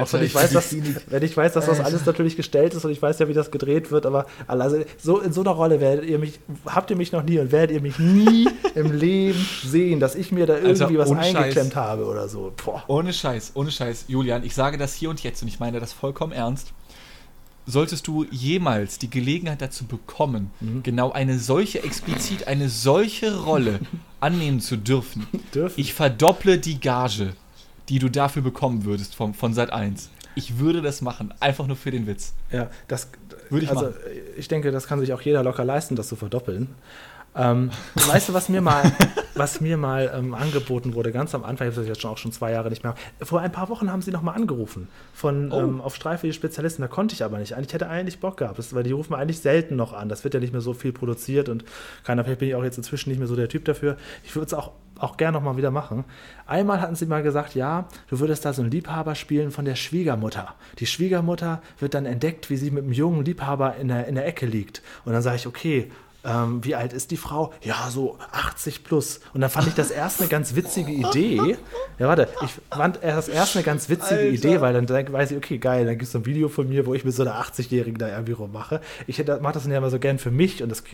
auch wenn ich, weiß, dass, wenn ich weiß, dass das Alter. alles natürlich gestellt ist und ich weiß ja, wie das gedreht wird, aber also so in so einer Rolle werdet ihr mich, habt ihr mich noch nie und werdet ihr mich nie im Leben sehen, dass ich mir da Alter, irgendwie was ohne Scheiß. eingeklemmt habe oder so. Boah. Ohne Scheiß, ohne Scheiß. Julian, ich sage das hier und jetzt und ich meine das vollkommen ernst. Solltest du jemals die Gelegenheit dazu bekommen, Mhm. genau eine solche, explizit eine solche Rolle annehmen zu dürfen, Dürfen. ich verdopple die Gage, die du dafür bekommen würdest vom, von Sat 1. Ich würde das machen, einfach nur für den Witz. Ja, das Würde ich also, machen. ich denke, das kann sich auch jeder locker leisten, das zu verdoppeln. Ähm, weißt du, was mir mal, was mir mal ähm, angeboten wurde, ganz am Anfang, ich habe das jetzt schon auch schon zwei Jahre nicht mehr. Vor ein paar Wochen haben sie noch mal angerufen von Oh. ähm, auf Streife die Spezialisten. Da konnte ich aber nicht. Eigentlich hätte eigentlich Bock gehabt, das, weil die rufen eigentlich selten noch an. Das wird ja nicht mehr so viel produziert und keiner. Vielleicht bin ich auch jetzt inzwischen nicht mehr so der Typ dafür. Ich würde es auch auch gerne noch mal wieder machen. Einmal hatten sie mal gesagt, ja, du würdest da so einen Liebhaber spielen von der Schwiegermutter. Die Schwiegermutter wird dann entdeckt, wie sie mit einem jungen Liebhaber in der, in der Ecke liegt. Und dann sage ich, okay, ähm, wie alt ist die Frau? Ja, so 80 plus. Und dann fand ich das erst eine ganz witzige Idee. Ja, warte, ich fand das erst eine ganz witzige Alter. Idee, weil dann denk- weiß ich, okay, geil, dann gibt es so ein Video von mir, wo ich mit so einer 80-Jährigen da irgendwie rummache. Ich mache das dann ja immer so gern für mich und das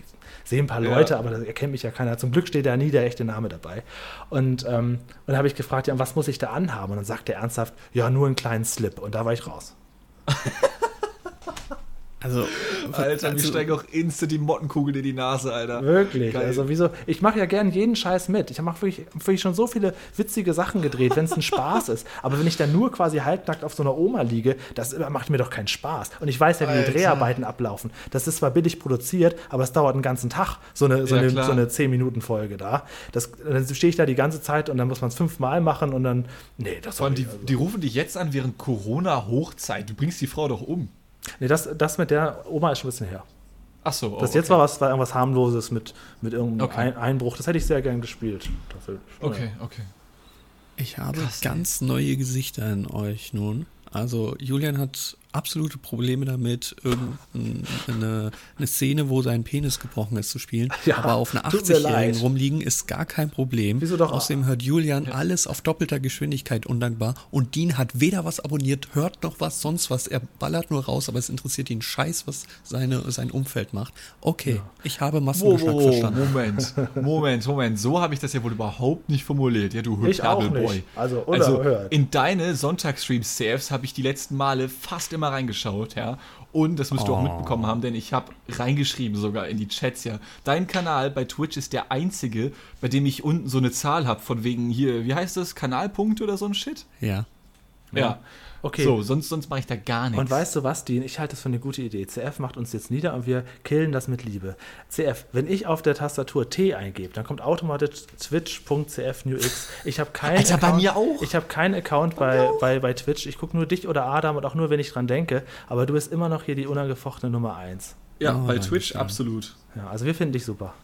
sehen ein paar Ja. Leute, aber da erkennt mich ja keiner. Zum Glück steht da nie der echte Name dabei. Und ähm, und dann habe ich gefragt, ja, was muss ich da anhaben? Und dann sagt er ernsthaft, ja, nur einen kleinen Slip. Und da war ich raus. Also, Alter, mir also, steigen auch instant die Mottenkugel in die Nase, Alter. Wirklich. Geil. Also wieso? Ich mache ja gern jeden Scheiß mit. Ich mache wirklich, wirklich schon so viele witzige Sachen gedreht, wenn es ein Spaß ist. Aber wenn ich dann nur quasi halbnackt auf so einer Oma liege, das macht mir doch keinen Spaß. Und ich weiß ja, wie Alter. die Dreharbeiten ablaufen. Das ist zwar billig produziert, aber es dauert einen ganzen Tag, so eine, so Ja, eine, klar. so eine 10-Minuten-Folge da. Das, dann stehe ich da die ganze Zeit und dann muss man es fünfmal machen und dann. Nee, das war die, die rufen dich jetzt an während Corona-Hochzeit. Du bringst die Frau doch um. Nee, das, das mit der Oma ist schon ein bisschen her. Ach so. oh, Das jetzt okay. war was, war irgendwas harmloses mit, mit irgendeinem Okay. Ein Einbruch. Das hätte ich sehr gern gespielt. Dafür. Okay, okay. ich habe Krass, ey. ganz neue Gesichter in euch nun. Also, Julian hat absolute Probleme damit, irgendeine eine Szene, wo sein Penis gebrochen ist, zu spielen. Ja, Aber auf einer tut mir 80-Jährigen leid. rumliegen ist gar kein Problem. Wieso doch? Außerdem hört Julian alles auf doppelter Geschwindigkeit undankbar. Und Dean hat weder was abonniert, hört noch was, sonst was. Er ballert nur raus, aber es interessiert ihn scheiß, was seine, sein Umfeld macht. Okay, ich habe Massengeschmack wo, verstanden. Moment, Moment, Moment. So habe ich das ja wohl überhaupt nicht formuliert. Ja, du Ich auch Boy. nicht. Also, unerhört. in deine Sonntagsstreams, CFs, habe ich die letzten Male fast immer reingeschaut, ja. Und das du auch Oh. mitbekommen haben, denn ich habe reingeschrieben sogar in die Chats, ja. Dein Kanal bei Twitch ist der einzige, bei dem ich unten so eine Zahl habe, von wegen hier, wie heißt das, Kanalpunkt oder so ein Shit? Ja. Ja. Okay. So, sonst, sonst mache ich da gar nichts. Und weißt du was, Dean? Ich halte das für eine gute Idee. CF macht uns jetzt nieder und wir killen das mit Liebe. CF, wenn ich auf der Tastatur T eingebe, dann kommt automatisch twitch.cfnewx. Ich habe keinen Alter, bei Account, mir auch. Ich habe keinen Account bei, bei, bei Twitch. Ich gucke nur dich oder Adam und auch nur, wenn ich dran denke. Aber du bist immer noch hier die unangefochtene Nummer 1. ja, Oh, bei Twitch absolut. Ja, also wir finden dich super.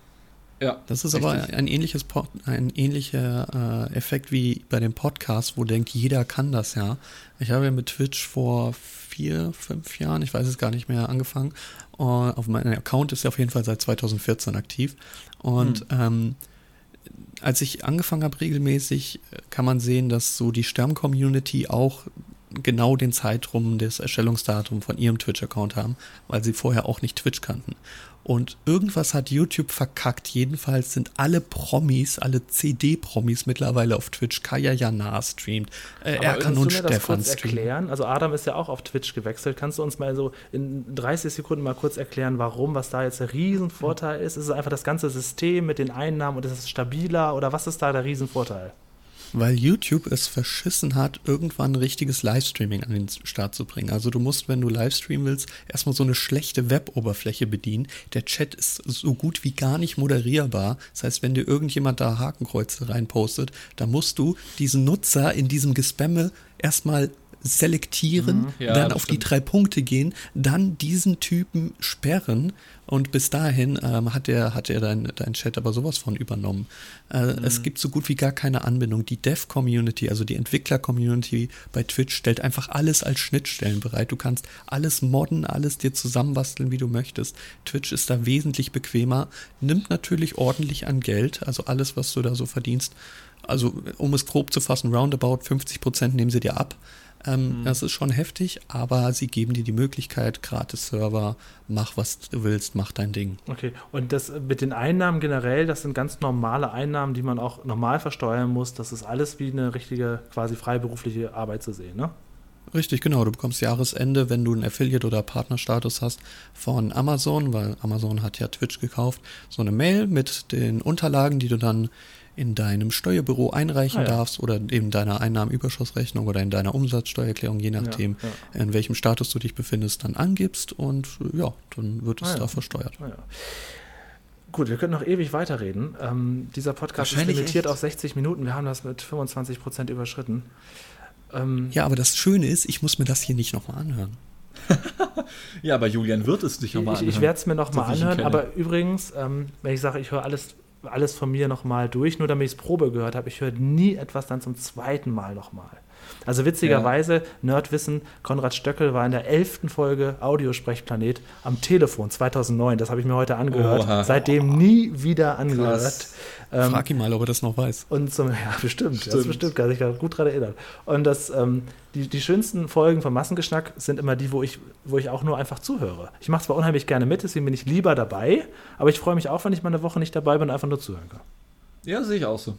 Ja. Das ist richtig. aber ein ähnliches Pod, ein ähnlicher äh, Effekt wie bei dem Podcast, wo denkt, jeder kann das ja. Ich habe ja mit Twitch vor vier, fünf Jahren, ich weiß es gar nicht mehr, angefangen. Uh, auf meinem Account ist ja auf jeden Fall seit 2014 aktiv. Und ähm, als ich angefangen habe regelmäßig, kann man sehen, dass so die Stern-Community auch genau den Zeitraum des Erstellungsdatums von ihrem Twitch-Account haben, weil sie vorher auch nicht Twitch kannten. Und irgendwas hat YouTube verkackt. Jedenfalls sind alle Promis, alle CD-Promis mittlerweile auf Twitch. Kaya Jana streamt, äh, Erkan und Stefan streamt. erklären? Also Adam ist ja auch auf Twitch gewechselt. Kannst du uns mal so in 30 Sekunden mal kurz erklären, warum, was da jetzt der Riesenvorteil ist? Ist es einfach das ganze System mit den Einnahmen und ist es stabiler oder was ist da der Riesenvorteil? Weil YouTube es verschissen hat, irgendwann ein richtiges Livestreaming an den Start zu bringen. Also du musst, wenn du Livestreamen willst, erstmal so eine schlechte Web-Oberfläche bedienen. Der Chat ist so gut wie gar nicht moderierbar. Das heißt, wenn dir irgendjemand da Hakenkreuze reinpostet, dann musst du diesen Nutzer in diesem Gespamme erstmal selektieren, mhm, ja, dann auf stimmt. die drei Punkte gehen, dann diesen Typen sperren und bis dahin ähm, hat er hat er dein, dein Chat aber sowas von übernommen. Äh, mhm. Es gibt so gut wie gar keine Anbindung. Die Dev-Community, also die Entwickler-Community bei Twitch stellt einfach alles als Schnittstellen bereit. Du kannst alles modden, alles dir zusammenbasteln, wie du möchtest. Twitch ist da wesentlich bequemer, nimmt natürlich ordentlich an Geld, also alles, was du da so verdienst. Also um es grob zu fassen, roundabout 50 Prozent nehmen sie dir ab. Ähm, mhm. Das ist schon heftig, aber sie geben dir die Möglichkeit, gratis Server, mach was du willst, mach dein Ding. Okay, und das mit den Einnahmen generell, das sind ganz normale Einnahmen, die man auch normal versteuern muss. Das ist alles wie eine richtige, quasi freiberufliche Arbeit zu sehen, ne? Richtig, genau. Du bekommst Jahresende, wenn du einen Affiliate- oder Partnerstatus hast von Amazon, weil Amazon hat ja Twitch gekauft, so eine Mail mit den Unterlagen, die du dann in deinem Steuerbüro einreichen ah, ja. darfst oder in deiner Einnahmenüberschussrechnung oder in deiner Umsatzsteuererklärung, je nachdem, ja, ja. in welchem Status du dich befindest, dann angibst und ja, dann wird es ah, da versteuert. Ah, Gut, wir können noch ewig weiterreden. Ähm, dieser Podcast ist limitiert echt? auf 60 Minuten. Wir haben das mit 25 Prozent überschritten. Ähm, ja, aber das Schöne ist, ich muss mir das hier nicht nochmal anhören. ja, aber Julian wird es sich nochmal anhören. Ich, ich werde es mir nochmal anhören, aber übrigens, ähm, wenn ich sage, ich höre alles alles von mir nochmal durch, nur damit ich es Probe gehört habe. Ich höre nie etwas dann zum zweiten Mal nochmal. Also witzigerweise, ja. Nerdwissen, Konrad Stöckel war in der elften Folge Audiosprechplanet am Telefon 2009. Das habe ich mir heute angehört. Oha. Seitdem nie wieder angehört. Ähm, Frag ihn mal, ob er das noch weiß. Und zum, ja, bestimmt. Stimmt. Das bestimmt, kann sich da gut dran erinnern. Und das, ähm, die, die schönsten Folgen von Massengeschnack sind immer die, wo ich, wo ich auch nur einfach zuhöre. Ich mache zwar unheimlich gerne mit, deswegen bin ich lieber dabei, aber ich freue mich auch, wenn ich mal eine Woche nicht dabei bin und einfach nur zuhören kann. Ja, sehe ich auch so.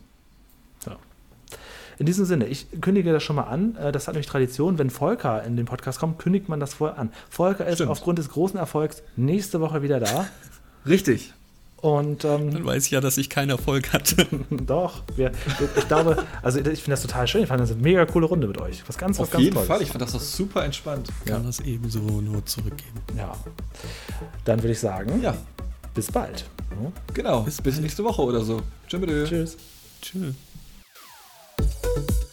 In diesem Sinne, ich kündige das schon mal an. Äh, das hat nämlich Tradition. Wenn Volker in den Podcast kommt, kündigt man das vorher an. Volker ist Stimmt. aufgrund des großen Erfolgs nächste Woche wieder da. Richtig. Und, ähm, Dann weiß ich ja, dass ich keinen Erfolg hatte. Doch, wir, ich glaube, also ich finde das total schön. Ich fand das eine mega coole Runde mit euch. Was ganz, was Auf ganz jeden Tolles. Fall, ich fand das doch super entspannt. Ich kann ja. das ebenso nur zurückgeben. Ja. Dann würde ich sagen, ja. bis bald. Genau, bis, bis nächste Woche oder so. Tschüss. Tschüss. thank you